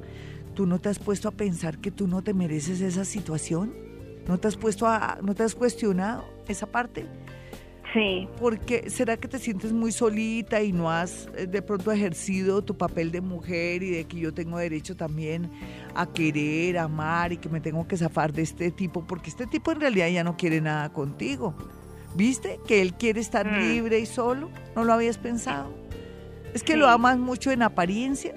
¿tú no te has puesto a pensar que tú no te mereces esa situación? ¿No te has puesto a, no te has cuestionado esa parte? Sí. Porque será que te sientes muy solita y no has eh, de pronto ejercido tu papel de mujer y de que yo tengo derecho también a querer, amar y que me tengo que zafar de este tipo, porque este tipo en realidad ya no quiere nada contigo. ¿Viste? Que él quiere estar mm. libre y solo. ¿No lo habías pensado? Es que lo amas mucho en apariencia.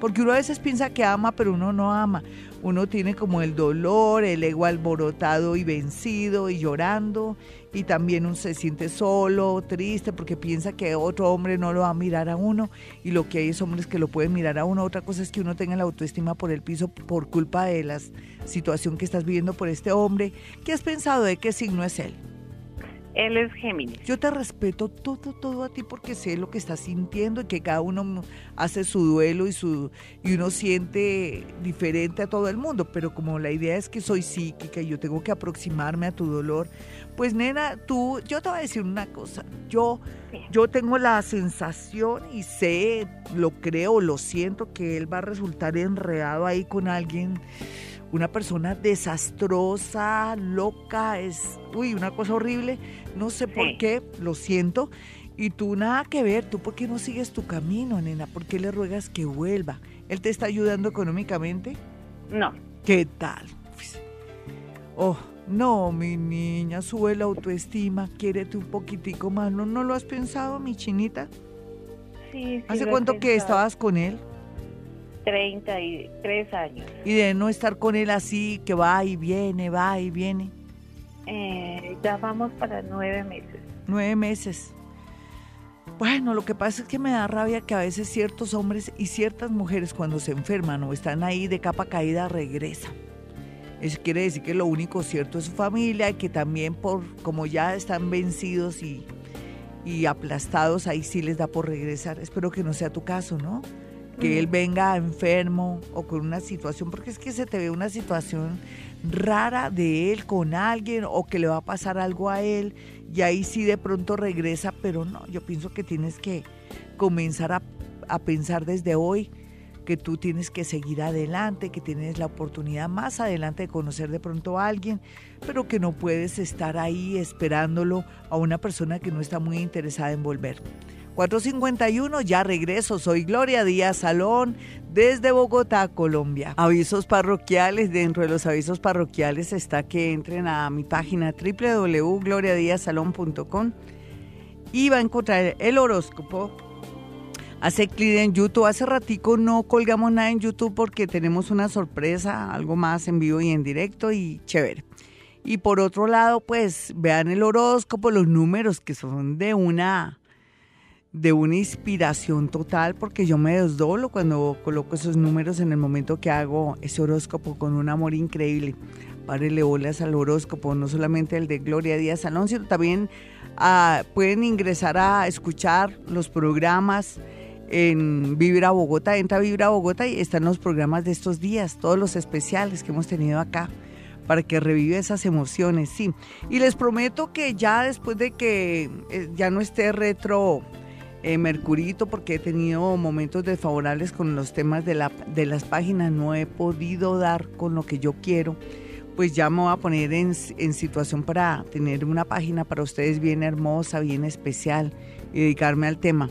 Porque uno a veces piensa que ama, pero uno no ama. Uno tiene como el dolor, el ego alborotado y vencido y llorando. Y también uno se siente solo, triste, porque piensa que otro hombre no lo va a mirar a uno. Y lo que hay es hombres que lo pueden mirar a uno. Otra cosa es que uno tenga la autoestima por el piso por culpa de la situación que estás viviendo por este hombre. ¿Qué has pensado de qué signo es él? Él es Géminis. Yo te respeto todo, todo a ti porque sé lo que estás sintiendo y que cada uno hace su duelo y, su, y uno siente diferente a todo el mundo. Pero como la idea es que soy psíquica y yo tengo que aproximarme a tu dolor, pues nena, tú, yo te voy a decir una cosa. Yo, yo tengo la sensación y sé, lo creo, lo siento que él va a resultar enredado ahí con alguien una persona desastrosa, loca, es, uy, una cosa horrible, no sé por qué, lo siento. Y tú nada que ver, tú por qué no sigues tu camino, nena, ¿por qué le ruegas que vuelva? ¿Él te está ayudando económicamente? No. ¿Qué tal? Pues, oh, no, mi niña, sube la autoestima, quiérete un poquitico más. ¿No, no lo has pensado, mi chinita? Sí, sí ¿Hace cuánto que estabas con él? 33 años. ¿Y de no estar con él así, que va y viene, va y viene? Eh, ya vamos para nueve meses. Nueve meses. Bueno, lo que pasa es que me da rabia que a veces ciertos hombres y ciertas mujeres cuando se enferman o están ahí de capa caída regresan. Eso quiere decir que lo único cierto es su familia y que también por como ya están vencidos y, y aplastados, ahí sí les da por regresar. Espero que no sea tu caso, ¿no? Que él venga enfermo o con una situación, porque es que se te ve una situación rara de él con alguien o que le va a pasar algo a él y ahí sí de pronto regresa, pero no, yo pienso que tienes que comenzar a, a pensar desde hoy que tú tienes que seguir adelante, que tienes la oportunidad más adelante de conocer de pronto a alguien, pero que no puedes estar ahí esperándolo a una persona que no está muy interesada en volver. 451, ya regreso. Soy Gloria Díaz Salón desde Bogotá, Colombia. Avisos parroquiales. Dentro de los avisos parroquiales está que entren a mi página www.gloriadiazalón.com y va a encontrar el horóscopo. Hace clic en YouTube. Hace ratico no colgamos nada en YouTube porque tenemos una sorpresa, algo más en vivo y en directo y chévere. Y por otro lado, pues vean el horóscopo, los números que son de una de una inspiración total porque yo me desdolo cuando coloco esos números en el momento que hago ese horóscopo con un amor increíble. Párele bolas al horóscopo, no solamente el de Gloria Díaz Salón, sino también ah, pueden ingresar a escuchar los programas en Vibra Bogotá. Entra a Vibra Bogotá y están los programas de estos días, todos los especiales que hemos tenido acá para que revive esas emociones, sí. Y les prometo que ya después de que eh, ya no esté retro eh, Mercurito porque he tenido momentos desfavorables con los temas de, la, de las páginas, no he podido dar con lo que yo quiero, pues ya me voy a poner en, en situación para tener una página para ustedes bien hermosa, bien especial y dedicarme al tema.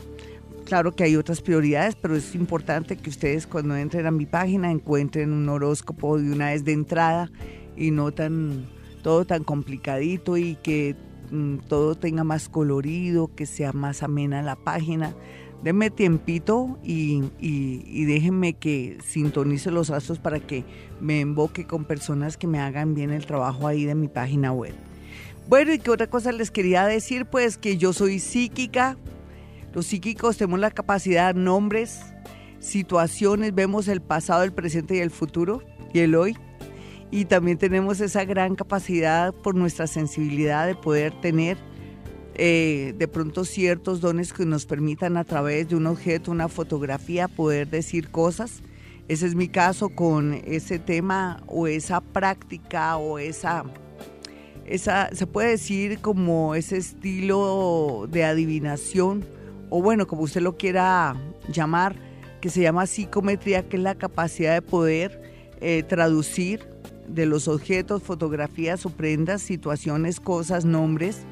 Claro que hay otras prioridades, pero es importante que ustedes cuando entren a mi página encuentren un horóscopo de una vez de entrada y no tan todo tan complicadito y que Mm, todo tenga más colorido, que sea más amena la página. Denme tiempito y, déjenme que sintonice los astros para que me invoque con personas que me hagan bien el trabajo ahí de mi página web. Bueno, y qué otra cosa les quería decir, pues que yo soy psíquica. Los psíquicos tenemos la capacidad, nombres, situaciones, vemos el pasado, el presente y el futuro y el hoy y también tenemos esa gran capacidad por nuestra sensibilidad de poder tener eh, de pronto ciertos dones que nos permitan a través de un objeto, una fotografía, poder decir cosas. Ese es mi caso con ese tema o esa práctica o esa, esa, se puede decir como ese estilo de adivinación o bueno, como usted lo quiera llamar, que se llama psicometría, que es la capacidad de poder eh, traducir de los objetos, fotografías o prendas, situaciones, cosas, nombres.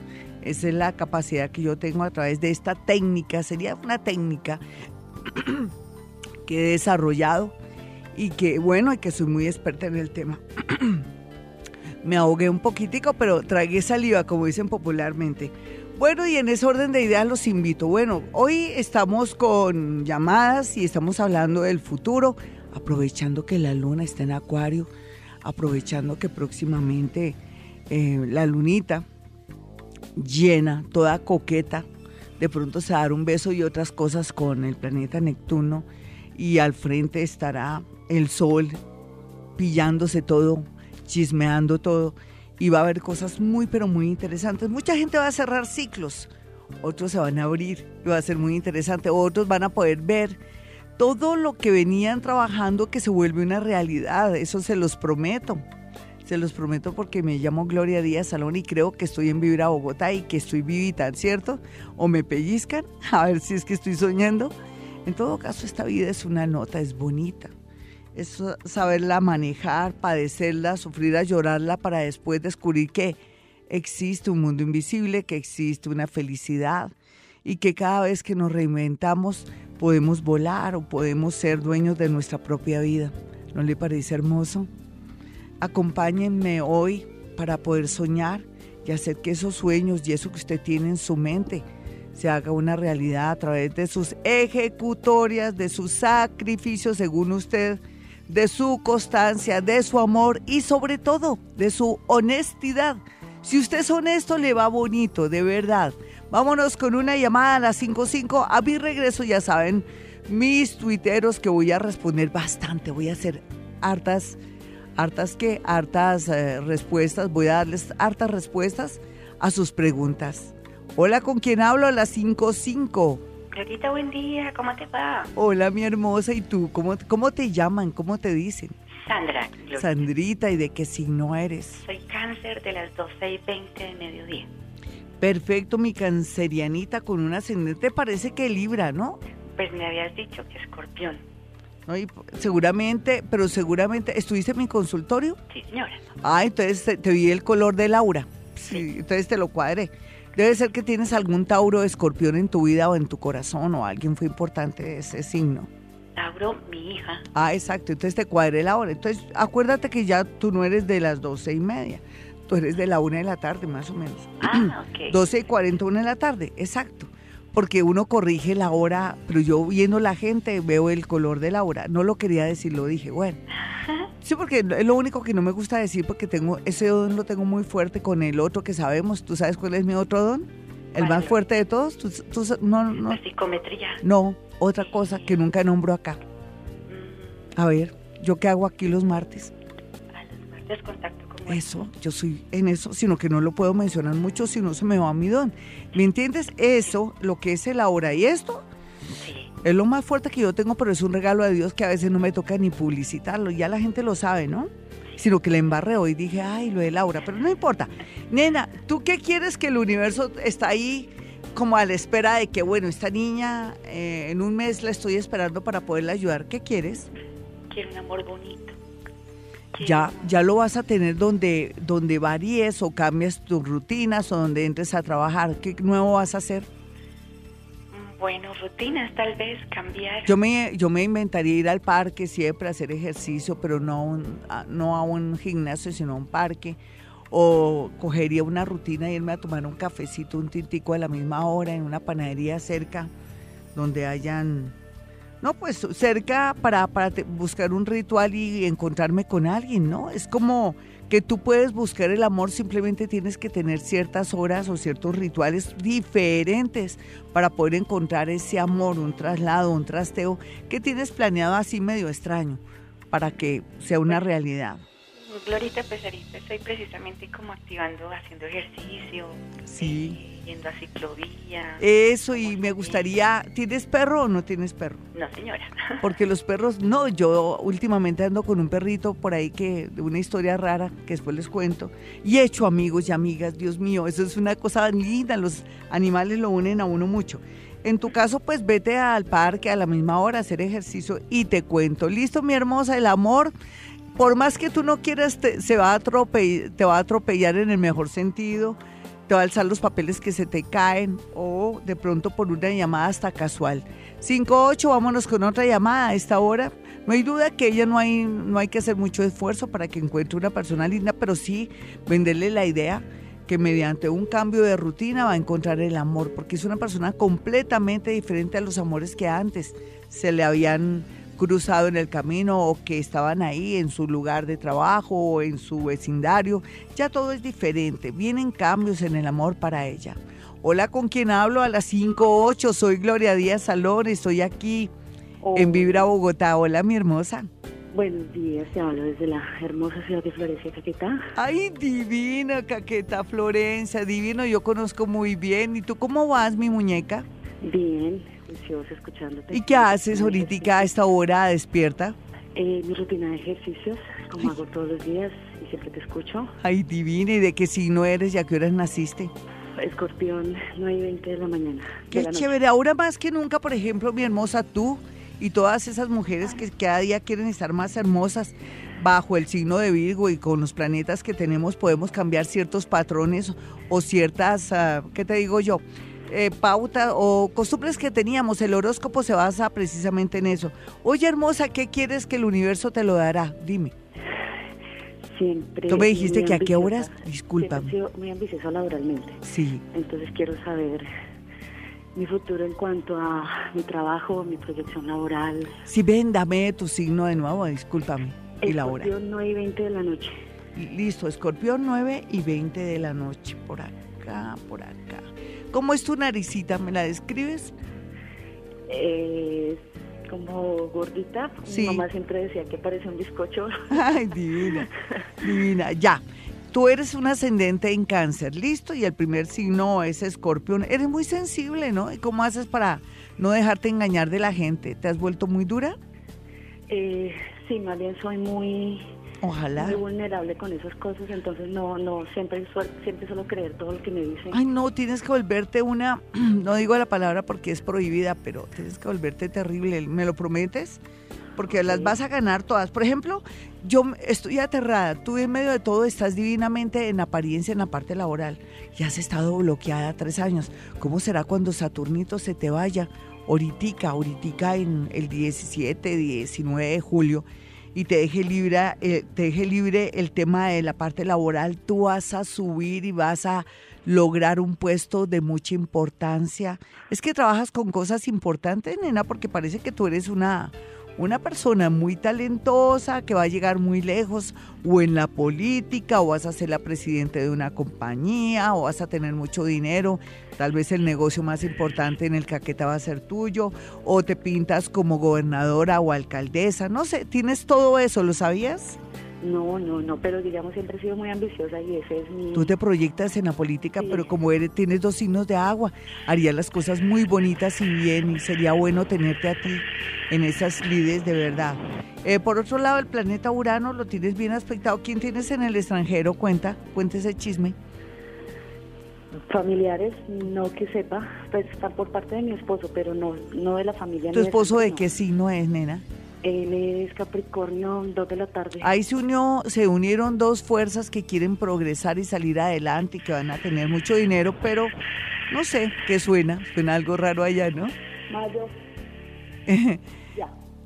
Esa es la capacidad que yo tengo a través de esta técnica. Sería una técnica que he desarrollado y que, bueno, y que soy muy experta en el tema. Me ahogué un poquitico, pero tragué saliva, como dicen popularmente. Bueno, y en ese orden de ideas los invito. Bueno, hoy estamos con llamadas y estamos hablando del futuro, aprovechando que la luna está en acuario aprovechando que próximamente eh, la lunita llena, toda coqueta, de pronto se dará un beso y otras cosas con el planeta Neptuno y al frente estará el sol pillándose todo, chismeando todo y va a haber cosas muy pero muy interesantes. Mucha gente va a cerrar ciclos, otros se van a abrir y va a ser muy interesante, otros van a poder ver todo lo que venían trabajando que se vuelve una realidad, eso se los prometo. Se los prometo porque me llamo Gloria Díaz Salón y creo que estoy en Vibra Bogotá y que estoy vivita, ¿cierto? O me pellizcan, a ver si es que estoy soñando. En todo caso, esta vida es una nota, es bonita. Es saberla manejar, padecerla, sufrirla, llorarla para después descubrir que existe un mundo invisible, que existe una felicidad y que cada vez que nos reinventamos podemos volar o podemos ser dueños de nuestra propia vida. ¿No le parece hermoso? Acompáñenme hoy para poder soñar y hacer que esos sueños y eso que usted tiene en su mente se haga una realidad a través de sus ejecutorias, de sus sacrificios, según usted, de su constancia, de su amor y sobre todo de su honestidad. Si usted es honesto, le va bonito, de verdad. Vámonos con una llamada a las 55. A mi regreso, ya saben, mis tuiteros que voy a responder bastante. Voy a hacer hartas, hartas que, hartas eh, respuestas. Voy a darles hartas respuestas a sus preguntas. Hola, ¿con quién hablo? A las 55. Clarita, buen día, ¿cómo te va? Hola, mi hermosa, ¿y tú? ¿Cómo, cómo te llaman? ¿Cómo te dicen? Sandra. Sandrita, ¿y de qué signo eres? Soy cáncer de las 12 y 20 de mediodía. Perfecto, mi cancerianita con un ascendente parece que libra, ¿no? Pues me habías dicho que escorpión. No, seguramente, pero seguramente, ¿estuviste en mi consultorio? Sí, señora. Ah, entonces te, vi el color de Laura. Sí, entonces te lo cuadré. Debe ser que tienes algún Tauro escorpión en tu vida o en tu corazón o alguien fue importante de ese signo. Tauro, mi hija. Ah, exacto. Entonces te cuadré la hora. Entonces acuérdate que ya tú no eres de las doce y media. Tú eres de la una de la tarde, más o menos. Ah, ok. 12 y 41 de la tarde, exacto. Porque uno corrige la hora, pero yo viendo la gente veo el color de la hora. No lo quería decir, lo dije, bueno. Sí, porque es lo único que no me gusta decir porque tengo ese don lo tengo muy fuerte con el otro que sabemos. ¿Tú sabes cuál es mi otro don? El más fuerte de todos. ¿Tú, no, no, La psicometría. No, otra cosa que nunca nombro acá. Mm. A ver, ¿yo qué hago aquí los martes? A los martes contacto con Eso, yo soy en eso, sino que no lo puedo mencionar mucho si no se me va mi don. ¿Me entiendes? Eso, lo que es el ahora y esto, es lo más fuerte que yo tengo, pero es un regalo de Dios que a veces no me toca ni publicitarlo. Ya la gente lo sabe, ¿no? Sino que le embarré hoy dije, ay, lo de Laura, pero no importa. Nena, ¿tú qué quieres que el universo está ahí? como a la espera de que, bueno, esta niña eh, en un mes la estoy esperando para poderla ayudar. ¿Qué quieres? Quiero un amor bonito. Ya, ya lo vas a tener donde, donde varíes o cambias tus rutinas o donde entres a trabajar. ¿Qué nuevo vas a hacer? Bueno, rutinas tal vez, cambiar. Yo me, yo me inventaría ir al parque siempre, hacer ejercicio, pero no, no a un gimnasio, sino a un parque o cogería una rutina y irme a tomar un cafecito, un tintico a la misma hora en una panadería cerca donde hayan, no, pues cerca para, para buscar un ritual y encontrarme con alguien, ¿no? Es como que tú puedes buscar el amor, simplemente tienes que tener ciertas horas o ciertos rituales diferentes para poder encontrar ese amor, un traslado, un trasteo que tienes planeado así medio extraño para que sea una realidad. Glorita, pues ahorita estoy precisamente como activando, haciendo ejercicio, sí. Eh, yendo a ciclovía. Eso, y me gustaría, ¿tienes perro o no tienes perro? No, señora. Porque los perros, no, yo últimamente ando con un perrito por ahí que, de una historia rara, que después les cuento, y he hecho amigos y amigas, Dios mío, eso es una cosa linda, los animales lo unen a uno mucho. En tu caso, pues vete al parque a la misma hora a hacer ejercicio y te cuento. Listo, mi hermosa, el amor por más que tú no quieras, te, se va a te va a atropellar en el mejor sentido, va a alzar los papeles que se te caen o de pronto por una llamada hasta casual. 5-8, vámonos con otra llamada a esta hora. No hay duda que ella no hay, no hay que hacer mucho esfuerzo para que encuentre una persona linda, pero sí venderle la idea que mediante un cambio de rutina va a encontrar el amor, porque es una persona completamente diferente a los amores que antes se le habían cruzado en el camino o que estaban ahí en su lugar de trabajo o en su vecindario. Ya todo es diferente. Vienen cambios en el amor para ella. Hola, ¿con quién hablo? A las 5.8. Soy Gloria Díaz Salón. Estoy aquí en Vibra, Bogotá. Hola, mi hermosa. Buenos días, te hablo desde la hermosa ciudad de Florencia, Caquetá. Ay, divina, Caquetá, Florencia, divino, yo conozco muy bien. ¿Y tú cómo vas, mi muñeca? Bien, escuchándote. ¿Y qué haces ahorita a esta hora despierta? Eh, mi rutina de ejercicios, como hago todos los días y siempre te escucho. Ay, divina, ¿y de qué signo eres y a qué horas naciste? Escorpión, 9 y 20 de la mañana. Qué chévere, ahora más que nunca, por ejemplo, mi hermosa tú y todas esas mujeres que cada día quieren estar más hermosas bajo el signo de Virgo y con los planetas que tenemos podemos cambiar ciertos patrones o ciertas, uh, ¿qué te digo yo? Eh, pautas o costumbres que teníamos. El horóscopo se basa precisamente en eso. Oye, hermosa, ¿qué quieres que el universo te lo dará? Dime. Siempre. Tú me dijiste que a qué horas, disculpa. Sido muy ambiciosa laboralmente. Sí. Entonces quiero saber mi futuro en cuanto a mi trabajo, mi proyección laboral. Si ven, dame tu signo de nuevo, discúlpame. Y la hora. Escorpión 9 y 20 de la noche. Listo, escorpión 9 y 20 de la noche. Por acá, por acá. ¿Cómo es tu naricita? ¿Me la describes? Es como gordita. Sí. Mi mamá siempre decía que parece un bizcocho. Ay, divina, divina. Ya, tú eres un ascendente en cáncer, listo, y el primer signo es escorpión. Eres muy sensible, ¿no? ¿Y cómo haces para no dejarte engañar de la gente? ¿Te has vuelto muy dura? Eh, sí, más bien soy muy, Ojalá. muy vulnerable con esas cosas, entonces no, no, siempre, siempre suelo creer todo lo que me dicen. Ay, no, tienes que volverte una, no digo la palabra porque es prohibida, pero tienes que volverte terrible. ¿Me lo prometes? Porque las Sí. vas a ganar todas. Por ejemplo, yo estoy aterrada. Tú en medio de todo estás divinamente en apariencia en la parte laboral y has estado bloqueada tres años. ¿Cómo será cuando Saturnito se te vaya? Ahoritica, ahoritica en el 17, 19 de julio y te deje libre, eh, te deje libre el tema de la parte laboral, tú vas a subir y vas a lograr un puesto de mucha importancia. Es que trabajas con cosas importantes, nena, porque parece que tú eres una, una persona muy talentosa que va a llegar muy lejos, o en la política, o vas a ser la presidenta de una compañía, o vas a tener mucho dinero, tal vez el negocio más importante en el caqueta va a ser tuyo, o te pintas como gobernadora o alcaldesa, no sé, tienes todo eso, ¿lo sabías? No, no, no, pero digamos siempre he sido muy ambiciosa y ese es mi... Tú te proyectas en la política, Sí. pero como eres, tienes dos signos de agua, harías las cosas muy bonitas y bien, y sería bueno tenerte a ti en esas lides de verdad. Eh, por otro lado, el planeta Urano lo tienes bien aspectado. ¿Quién tienes en el extranjero? Cuenta, cuenta ese chisme. Familiares, no que sepa, pues están por parte de mi esposo, pero no, no de la familia. ¿Tu esposo de no. qué signo es, nena? Él es Capricornio, dos de la tarde. Ahí se unió, se unieron dos fuerzas que quieren progresar y salir adelante y que van a tener mucho dinero, pero no sé qué suena, suena algo raro allá, ¿no? Mayo.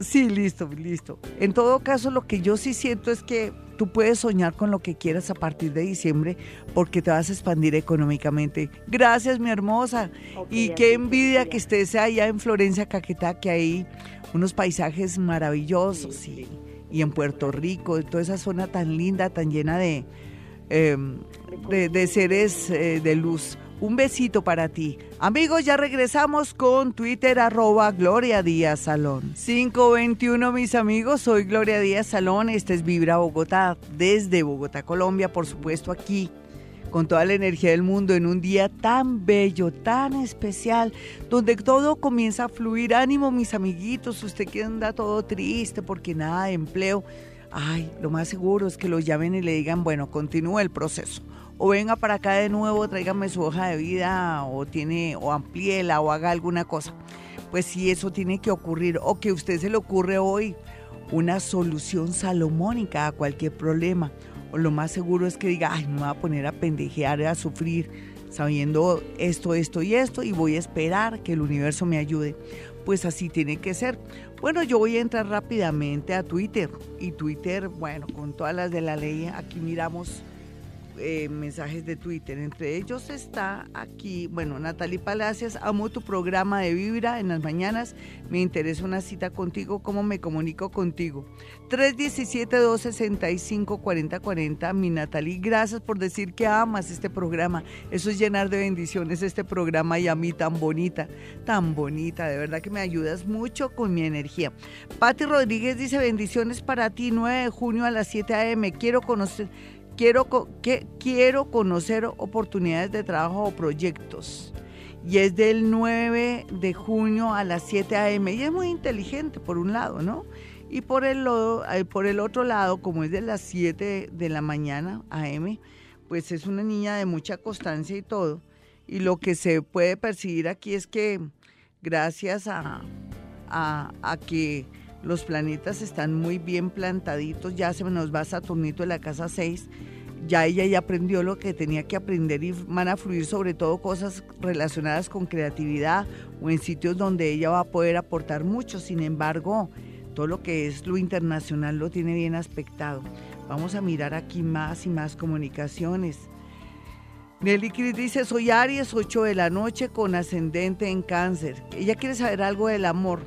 Sí, listo, listo. En todo caso, lo que yo sí siento es que tú puedes soñar con lo que quieras a partir de diciembre porque te vas a expandir económicamente. Gracias, mi hermosa. Y qué envidia que estés allá en Florencia, Caquetá, que hay unos paisajes maravillosos Sí, y, y en Puerto Rico, toda esa zona tan linda, tan llena de, eh, de, de seres eh, de luz. Un besito para ti. Amigos, ya regresamos con Twitter arroba Gloria Díaz Salón. 521 mis amigos, soy Gloria Díaz Salón, este es Vibra Bogotá, desde Bogotá, Colombia, por supuesto aquí, con toda la energía del mundo, en un día tan bello, tan especial, donde todo comienza a fluir. Ánimo mis amiguitos, usted que anda todo triste porque nada de empleo. Ay, lo más seguro es que lo llamen y le digan, bueno, continúe el proceso o venga para acá de nuevo, tráigame su hoja de vida o tiene o amplíela o haga alguna cosa. Pues sí, eso tiene que ocurrir o que a usted se le ocurre hoy una solución salomónica a cualquier problema. O lo más seguro es que diga, ay, me voy a poner a pendejear, a sufrir, sabiendo esto, esto y esto, y voy a esperar que el universo me ayude. Pues así tiene que ser. Bueno, yo voy a entrar rápidamente a Twitter. Y Twitter, bueno, con todas las de la ley, aquí miramos eh, mensajes de Twitter. Entre ellos está aquí, bueno, Natalie Palacios, amo tu programa de Vibra en las mañanas. Me interesa una cita contigo. ¿Cómo me comunico contigo? 317-265-4040. Mi Natalie, gracias por decir que amas este programa. Eso es llenar de bendiciones este programa y a mí tan bonita, tan bonita. De verdad que me ayudas mucho con mi energía. Patti Rodríguez dice bendiciones para ti, 9 de junio a las 7 a.m. Quiero conocer quiero, que, quiero conocer oportunidades de trabajo o proyectos. Y es del 9 de junio a las 7 a.m. Y es muy inteligente, por un lado, ¿no? Y por el, eh, por el otro lado, como es de las 7 de la mañana a.m., pues es una niña de mucha constancia y todo. Y lo que se puede percibir aquí es que gracias a, a, a que los planetas están muy bien plantaditos, ya se nos va Saturnito de la casa 6, ya ella ya aprendió lo que tenía que aprender y van a fluir sobre todo cosas relacionadas con creatividad o en sitios donde ella va a poder aportar mucho. Sin embargo, todo lo que es lo internacional lo tiene bien aspectado. Vamos a mirar aquí más y más comunicaciones. Nelly Cris dice, soy Aries, 8 de la noche con ascendente en cáncer. Ella quiere saber algo del amor.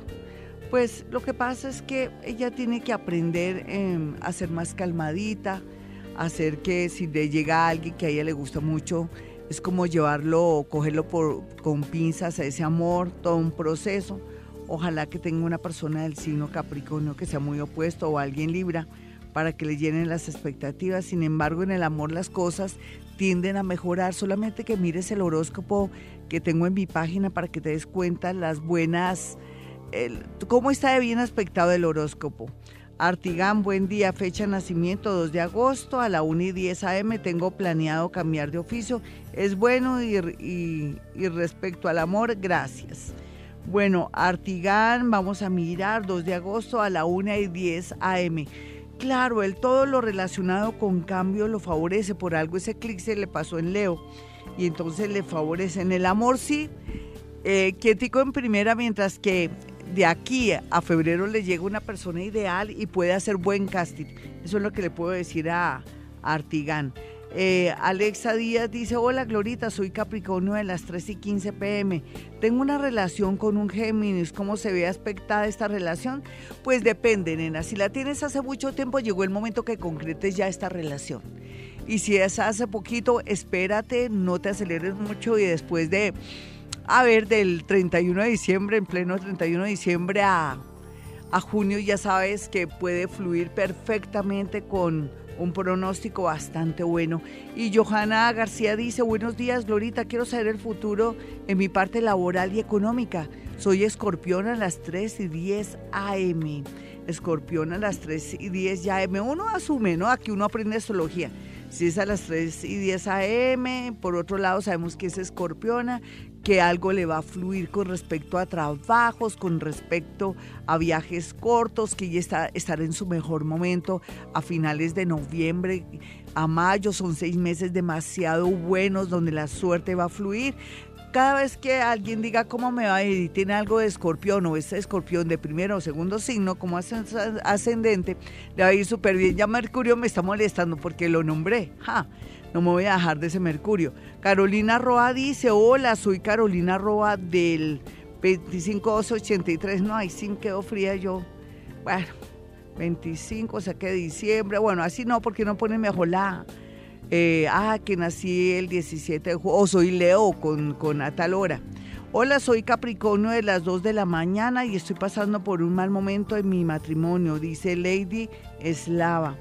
Pues lo que pasa es que ella tiene que aprender em, a ser más calmadita, a hacer que si le llega a alguien que a ella le gusta mucho, es como llevarlo, cogerlo por, con pinzas a ese amor, todo un proceso. Ojalá que tenga una persona del signo Capricornio que sea muy opuesto o alguien Libra para que le llenen las expectativas. Sin embargo, en el amor las cosas tienden a mejorar. Solamente que mires el horóscopo que tengo en mi página para que te des cuenta las buenas ¿Cómo está de bien aspectado el horóscopo? Artigán, buen día, fecha de nacimiento 2 de agosto a la 1 y 10 am. Tengo planeado cambiar de oficio. Es bueno y, respecto al amor, gracias. Bueno, Artigán, vamos a mirar 2 de agosto a la 1 y 10 am. Claro, el todo lo relacionado con cambio lo favorece. Por algo ese clic se le pasó en Leo y entonces le favorece. En el amor sí, eh, quietico en primera, mientras que de aquí a febrero le llega una persona ideal y puede hacer buen casting. Eso es lo que le puedo decir a, Artigán. Eh, Alexa Díaz dice, hola Glorita, soy Capricornio de las 3 y 15 pm. Tengo una relación con un Géminis. ¿Cómo se ve aspectada esta relación? Pues depende, nena. Si la tienes hace mucho tiempo, llegó el momento que concretes ya esta relación. Y si es hace poquito, espérate, no te aceleres mucho y después de a ver, del 31 de diciembre, en pleno 31 de diciembre a, a junio, ya sabes que puede fluir perfectamente con un pronóstico bastante bueno. Y Johanna García dice, buenos días, Glorita, quiero saber el futuro en mi parte laboral y económica. Soy escorpión a las 3 y 10 AM. Escorpión a las 3 y 10 AM. Uno asume, ¿no? Aquí uno aprende astrología. Si es a las 3 y 10 AM, por otro lado sabemos que es escorpiona, que algo le va a fluir con respecto a trabajos, con respecto a viajes cortos, que ya está, estará en su mejor momento a finales de noviembre a mayo, son seis meses demasiado buenos donde la suerte va a fluir. Cada vez que alguien diga cómo me va a ir y tiene algo de escorpión o ese escorpión de primero o segundo signo como ascendente, le va a ir súper bien. Ya Mercurio me está molestando porque lo nombré. Ja no me voy a dejar de ese Mercurio. Carolina Roa dice, hola, soy Carolina Roa del 25283. No, ahí sí quedó fría yo. Bueno, 25, o sea que diciembre. Bueno, así no, porque no pone mejor la... Eh, ah, que nací el 17 de julio, o soy Leo con, con a tal hora. Hola, soy Capricornio de las 2 de la mañana y estoy pasando por un mal momento en mi matrimonio, dice Lady Eslava.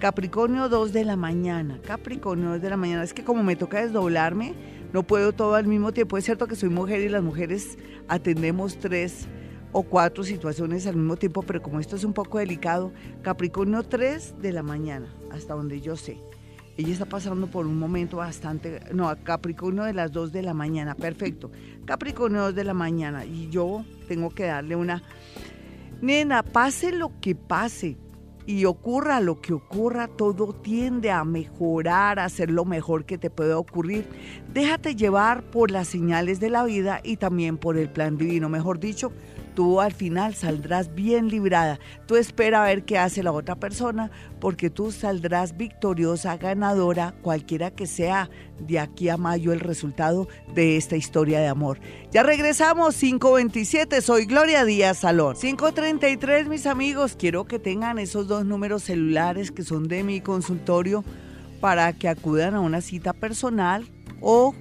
Capricornio 2 de la mañana. Capricornio 2 de la mañana. Es que como me toca desdoblarme, no puedo todo al mismo tiempo. Es cierto que soy mujer y las mujeres atendemos tres o cuatro situaciones al mismo tiempo, pero como esto es un poco delicado, Capricornio 3 de la mañana, hasta donde yo sé. Ella está pasando por un momento bastante... No, Capricornio de las 2 de la mañana, perfecto. Capricornio 2 de la mañana y yo tengo que darle una... Nena, pase lo que pase, y ocurra lo que ocurra, todo tiende a mejorar, a ser lo mejor que te puede ocurrir. Déjate llevar por las señales de la vida y también por el plan divino. Mejor dicho, tú al final saldrás bien librada. Tú espera a ver qué hace la otra persona, porque tú saldrás victoriosa, ganadora, cualquiera que sea de aquí a mayo el resultado de esta historia de amor. Ya regresamos, 527, soy Gloria Díaz Salón. 533, mis amigos, quiero que tengan esos dos números celulares que son de mi consultorio para que acudan a una cita personal o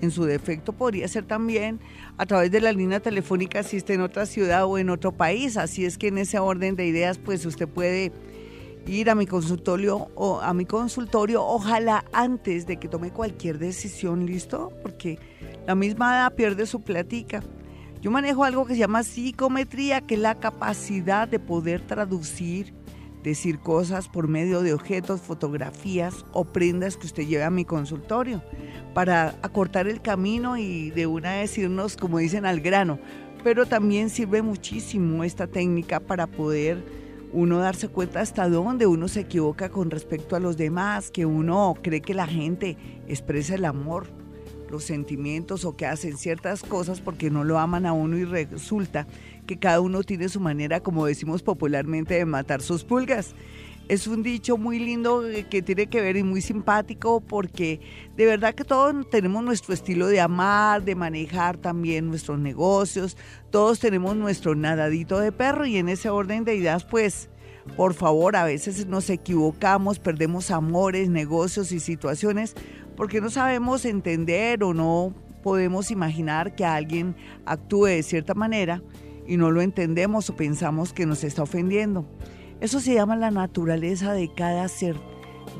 en su defecto podría ser también a través de la línea telefónica si está en otra ciudad o en otro país. Así es que en ese orden de ideas, pues usted puede ir a mi consultorio o a mi consultorio, ojalá antes de que tome cualquier decisión, ¿listo? Porque la misma pierde su platica. Yo manejo algo que se llama psicometría, que es la capacidad de poder traducir decir cosas por medio de objetos, fotografías o prendas que usted lleve a mi consultorio para acortar el camino y de una decirnos, como dicen, al grano. Pero también sirve muchísimo esta técnica para poder uno darse cuenta hasta dónde uno se equivoca con respecto a los demás, que uno cree que la gente expresa el amor, los sentimientos o que hacen ciertas cosas porque no lo aman a uno y resulta que cada uno tiene su manera, como decimos popularmente, de matar sus pulgas. es un dicho muy lindo que tiene que ver y muy simpático porque de verdad que todos tenemos nuestro estilo de amar, de manejar también nuestros negocios, todos tenemos nuestro nadadito de perro y en ese orden de ideas pues por favor a veces nos equivocamos, perdemos amores, negocios y situaciones porque no sabemos entender o no podemos imaginar que alguien actúe de cierta manera y no lo entendemos o pensamos que nos está ofendiendo. Eso se llama la naturaleza de cada ser,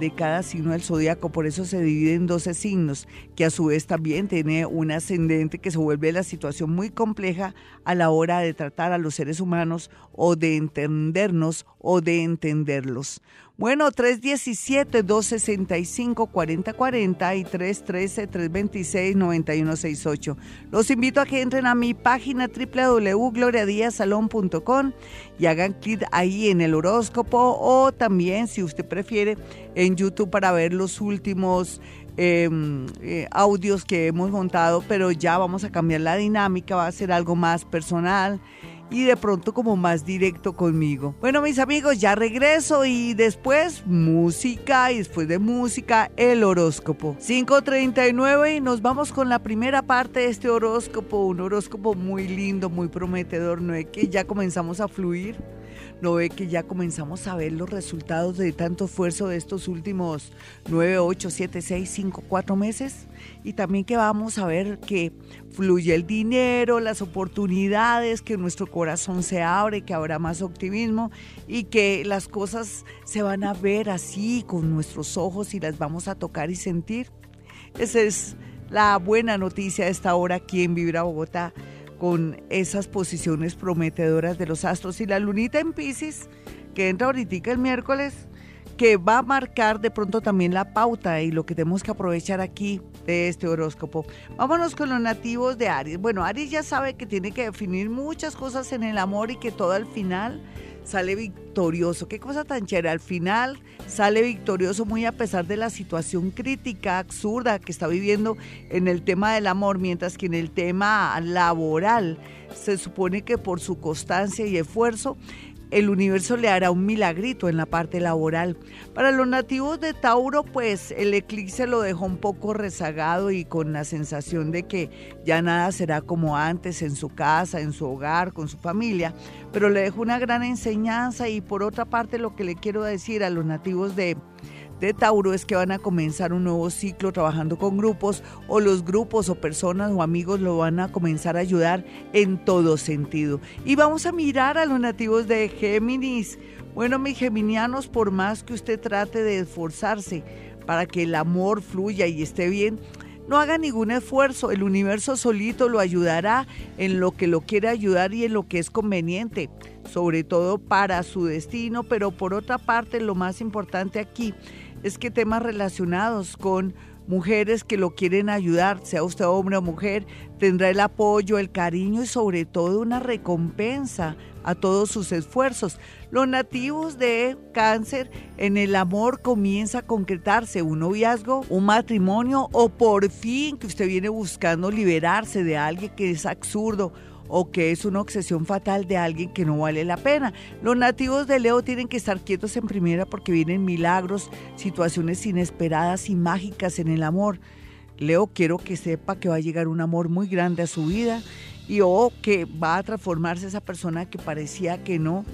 de cada signo del zodiaco. Por eso se divide en 12 signos, que a su vez también tiene un ascendente que se vuelve la situación muy compleja a la hora de tratar a los seres humanos o de entendernos o de entenderlos. Bueno, 317-265-4040 y 313-326-9168. Los invito a que entren a mi página www.gloriadiasalón.com y hagan clic ahí en el horóscopo o también, si usted prefiere, en YouTube para ver los últimos em, eh, audios que hemos montado, pero ya vamos a cambiar la dinámica, va a ser algo más personal y de pronto como más directo conmigo. Bueno, mis amigos, ya regreso y después música y después de música el horóscopo. 5.39 y nos vamos con la primera parte de este horóscopo, un horóscopo muy lindo, muy prometedor, ¿no es que ya comenzamos a fluir? ¿No ve que ya comenzamos a ver los resultados de tanto esfuerzo de estos últimos 9, 8, 7, 6, 5, 4 meses? Y también que vamos a ver que fluye el dinero, las oportunidades, que nuestro corazón se abre, que habrá más optimismo y que las cosas se van a ver así con nuestros ojos y las vamos a tocar y sentir. Esa es la buena noticia de esta hora aquí en Vibra Bogotá con esas posiciones prometedoras de los astros y la lunita en Pisces que entra ahorita el miércoles que va a marcar de pronto también la pauta y lo que tenemos que aprovechar aquí de este horóscopo. Vámonos con los nativos de Aries. Bueno, Aries ya sabe que tiene que definir muchas cosas en el amor y que todo al final sale victorioso. Qué cosa tan chévere. Al final sale victorioso muy a pesar de la situación crítica, absurda que está viviendo en el tema del amor, mientras que en el tema laboral se supone que por su constancia y esfuerzo el universo le hará un milagrito en la parte laboral. Para los nativos de Tauro, pues el eclipse lo dejó un poco rezagado y con la sensación de que ya nada será como antes en su casa, en su hogar, con su familia, pero le dejó una gran enseñanza y por otra parte lo que le quiero decir a los nativos de de Tauro es que van a comenzar un nuevo ciclo trabajando con grupos o los grupos o personas o amigos lo van a comenzar a ayudar en todo sentido. Y vamos a mirar a los nativos de Géminis. Bueno, mis geminianos, por más que usted trate de esforzarse para que el amor fluya y esté bien, no haga ningún esfuerzo, el universo solito lo ayudará en lo que lo quiere ayudar y en lo que es conveniente, sobre todo para su destino, pero por otra parte lo más importante aquí es que temas relacionados con mujeres que lo quieren ayudar, sea usted hombre o mujer, tendrá el apoyo, el cariño y sobre todo una recompensa a todos sus esfuerzos. Los nativos de cáncer en el amor comienza a concretarse un noviazgo, un matrimonio o por fin que usted viene buscando liberarse de alguien que es absurdo o que es una obsesión fatal de alguien que no vale la pena. Los nativos de Leo tienen que estar quietos en primera porque vienen milagros, situaciones inesperadas y mágicas en el amor. Leo, quiero que sepa que va a llegar un amor muy grande a su vida y o que va a transformarse esa persona que parecía que no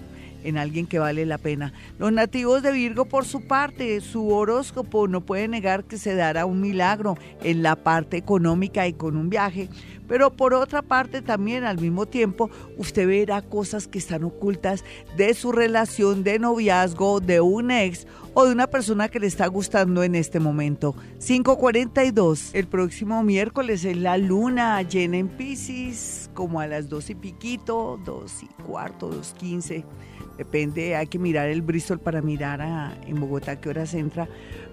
en alguien que vale la pena. Los nativos de Virgo, por su parte, su horóscopo no puede negar que se dará un milagro en la parte económica y con un viaje, pero por otra parte también al mismo tiempo usted verá cosas que están ocultas de su relación de noviazgo, de un ex o de una persona que le está gustando en este momento. 542, el próximo miércoles es la luna llena en Pisces, como a las dos y piquito, dos y cuarto, dos quince. Depende, hay que mirar el Bristol para mirar a, en Bogotá qué horas entra.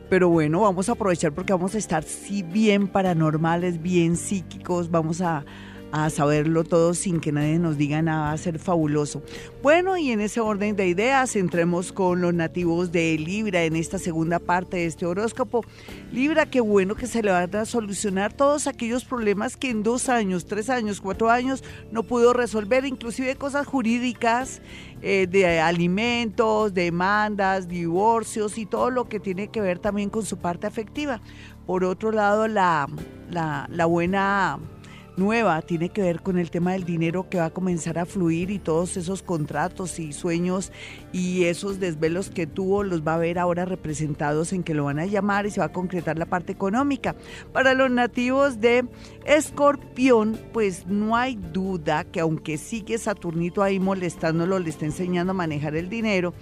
Pero bueno, vamos a aprovechar porque vamos a estar sí bien paranormales, bien psíquicos, vamos a, a saberlo todo sin que nadie nos diga nada, va a ser fabuloso. Bueno, y en ese orden de ideas, entremos con los nativos de Libra en esta segunda parte de este horóscopo. Libra, qué bueno que se le van a solucionar todos aquellos problemas que en dos años, tres años, cuatro años no pudo resolver, inclusive cosas jurídicas, eh, de alimentos, demandas, divorcios y todo lo que tiene que ver también con su parte afectiva. Por otro lado, la, la, la buena nueva tiene que ver con el tema del dinero que va a comenzar a fluir y todos esos contratos y sueños y esos desvelos que tuvo los va a ver ahora representados en que lo van a llamar y se va a concretar la parte económica. Para los nativos de Escorpión, pues no hay duda que aunque sigue Saturnito ahí molestándolo, le está enseñando a manejar el dinero,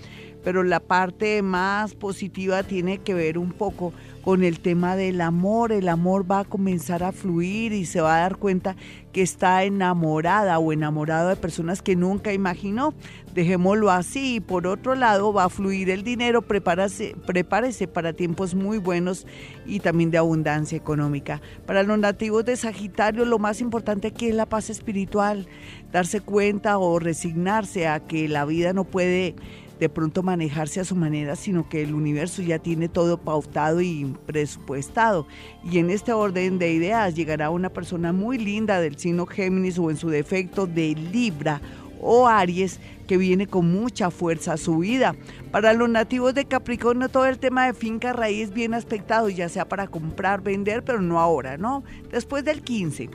pero la parte más positiva tiene que ver un poco el tema del amor. El amor va a comenzar a fluir y se va a dar cuenta que está enamorada o enamorado de personas que nunca imaginó. Dejémoslo así. Y por otro lado, va a fluir el dinero. Prepárese para tiempos muy buenos y también de abundancia económica. Para los nativos de Sagitario, lo más importante aquí es la paz espiritual. Darse cuenta o resignarse a que la vida no puede de pronto manejarse a su manera, sino que el universo ya tiene todo pautado y presupuestado. Y en este orden de ideas llegará una persona muy linda del signo Géminis o en su defecto de Libra o Aries que viene con mucha fuerza a su vida. Para los nativos de Capricornio todo el tema de finca raíz bien aspectado, ya sea para comprar, vender, pero no ahora, ¿no? Después del 15.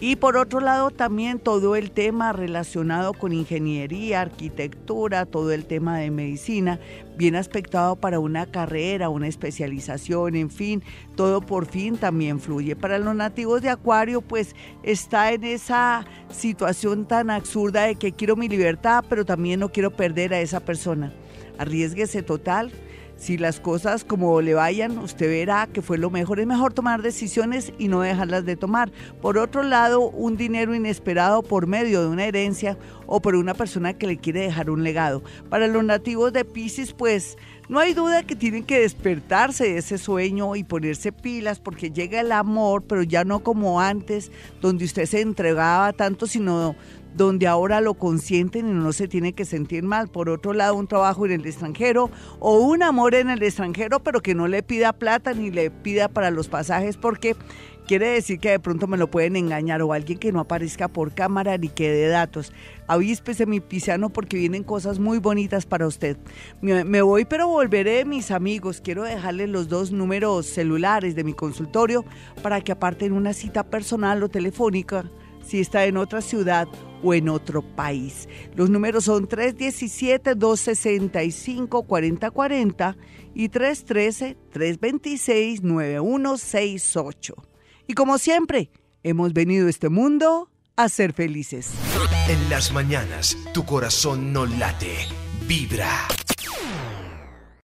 Y por otro lado también todo el tema relacionado con ingeniería, arquitectura, todo el tema de medicina, bien aspectado para una carrera, una especialización, en fin, todo por fin también fluye. Para los nativos de Acuario, pues está en esa situación tan absurda de que quiero mi libertad, pero también no quiero perder a esa persona. Arriesguese total si las cosas como le vayan, usted verá que fue lo mejor. Es mejor tomar decisiones y no dejarlas de tomar. Por otro lado, un dinero inesperado por medio de una herencia o por una persona que le quiere dejar un legado. Para los nativos de Pisces, pues no hay duda que tienen que despertarse de ese sueño y ponerse pilas porque llega el amor, pero ya no como antes, donde usted se entregaba tanto, sino donde ahora lo consienten y no se tiene que sentir mal. Por otro lado, un trabajo en el extranjero o un amor en el extranjero, pero que no le pida plata ni le pida para los pasajes porque quiere decir que de pronto me lo pueden engañar o alguien que no aparezca por cámara ni que dé datos. Avíspese mi pisano porque vienen cosas muy bonitas para usted. Me, me, voy pero volveré, mis amigos. Quiero dejarles los dos números celulares de mi consultorio para que aparten una cita personal o telefónica si está en otra ciudad o en otro país. Los números son 317-265-4040 y 313-326-9168. Y como siempre, hemos venido a este mundo a ser felices. En las mañanas, tu corazón no late, vibra.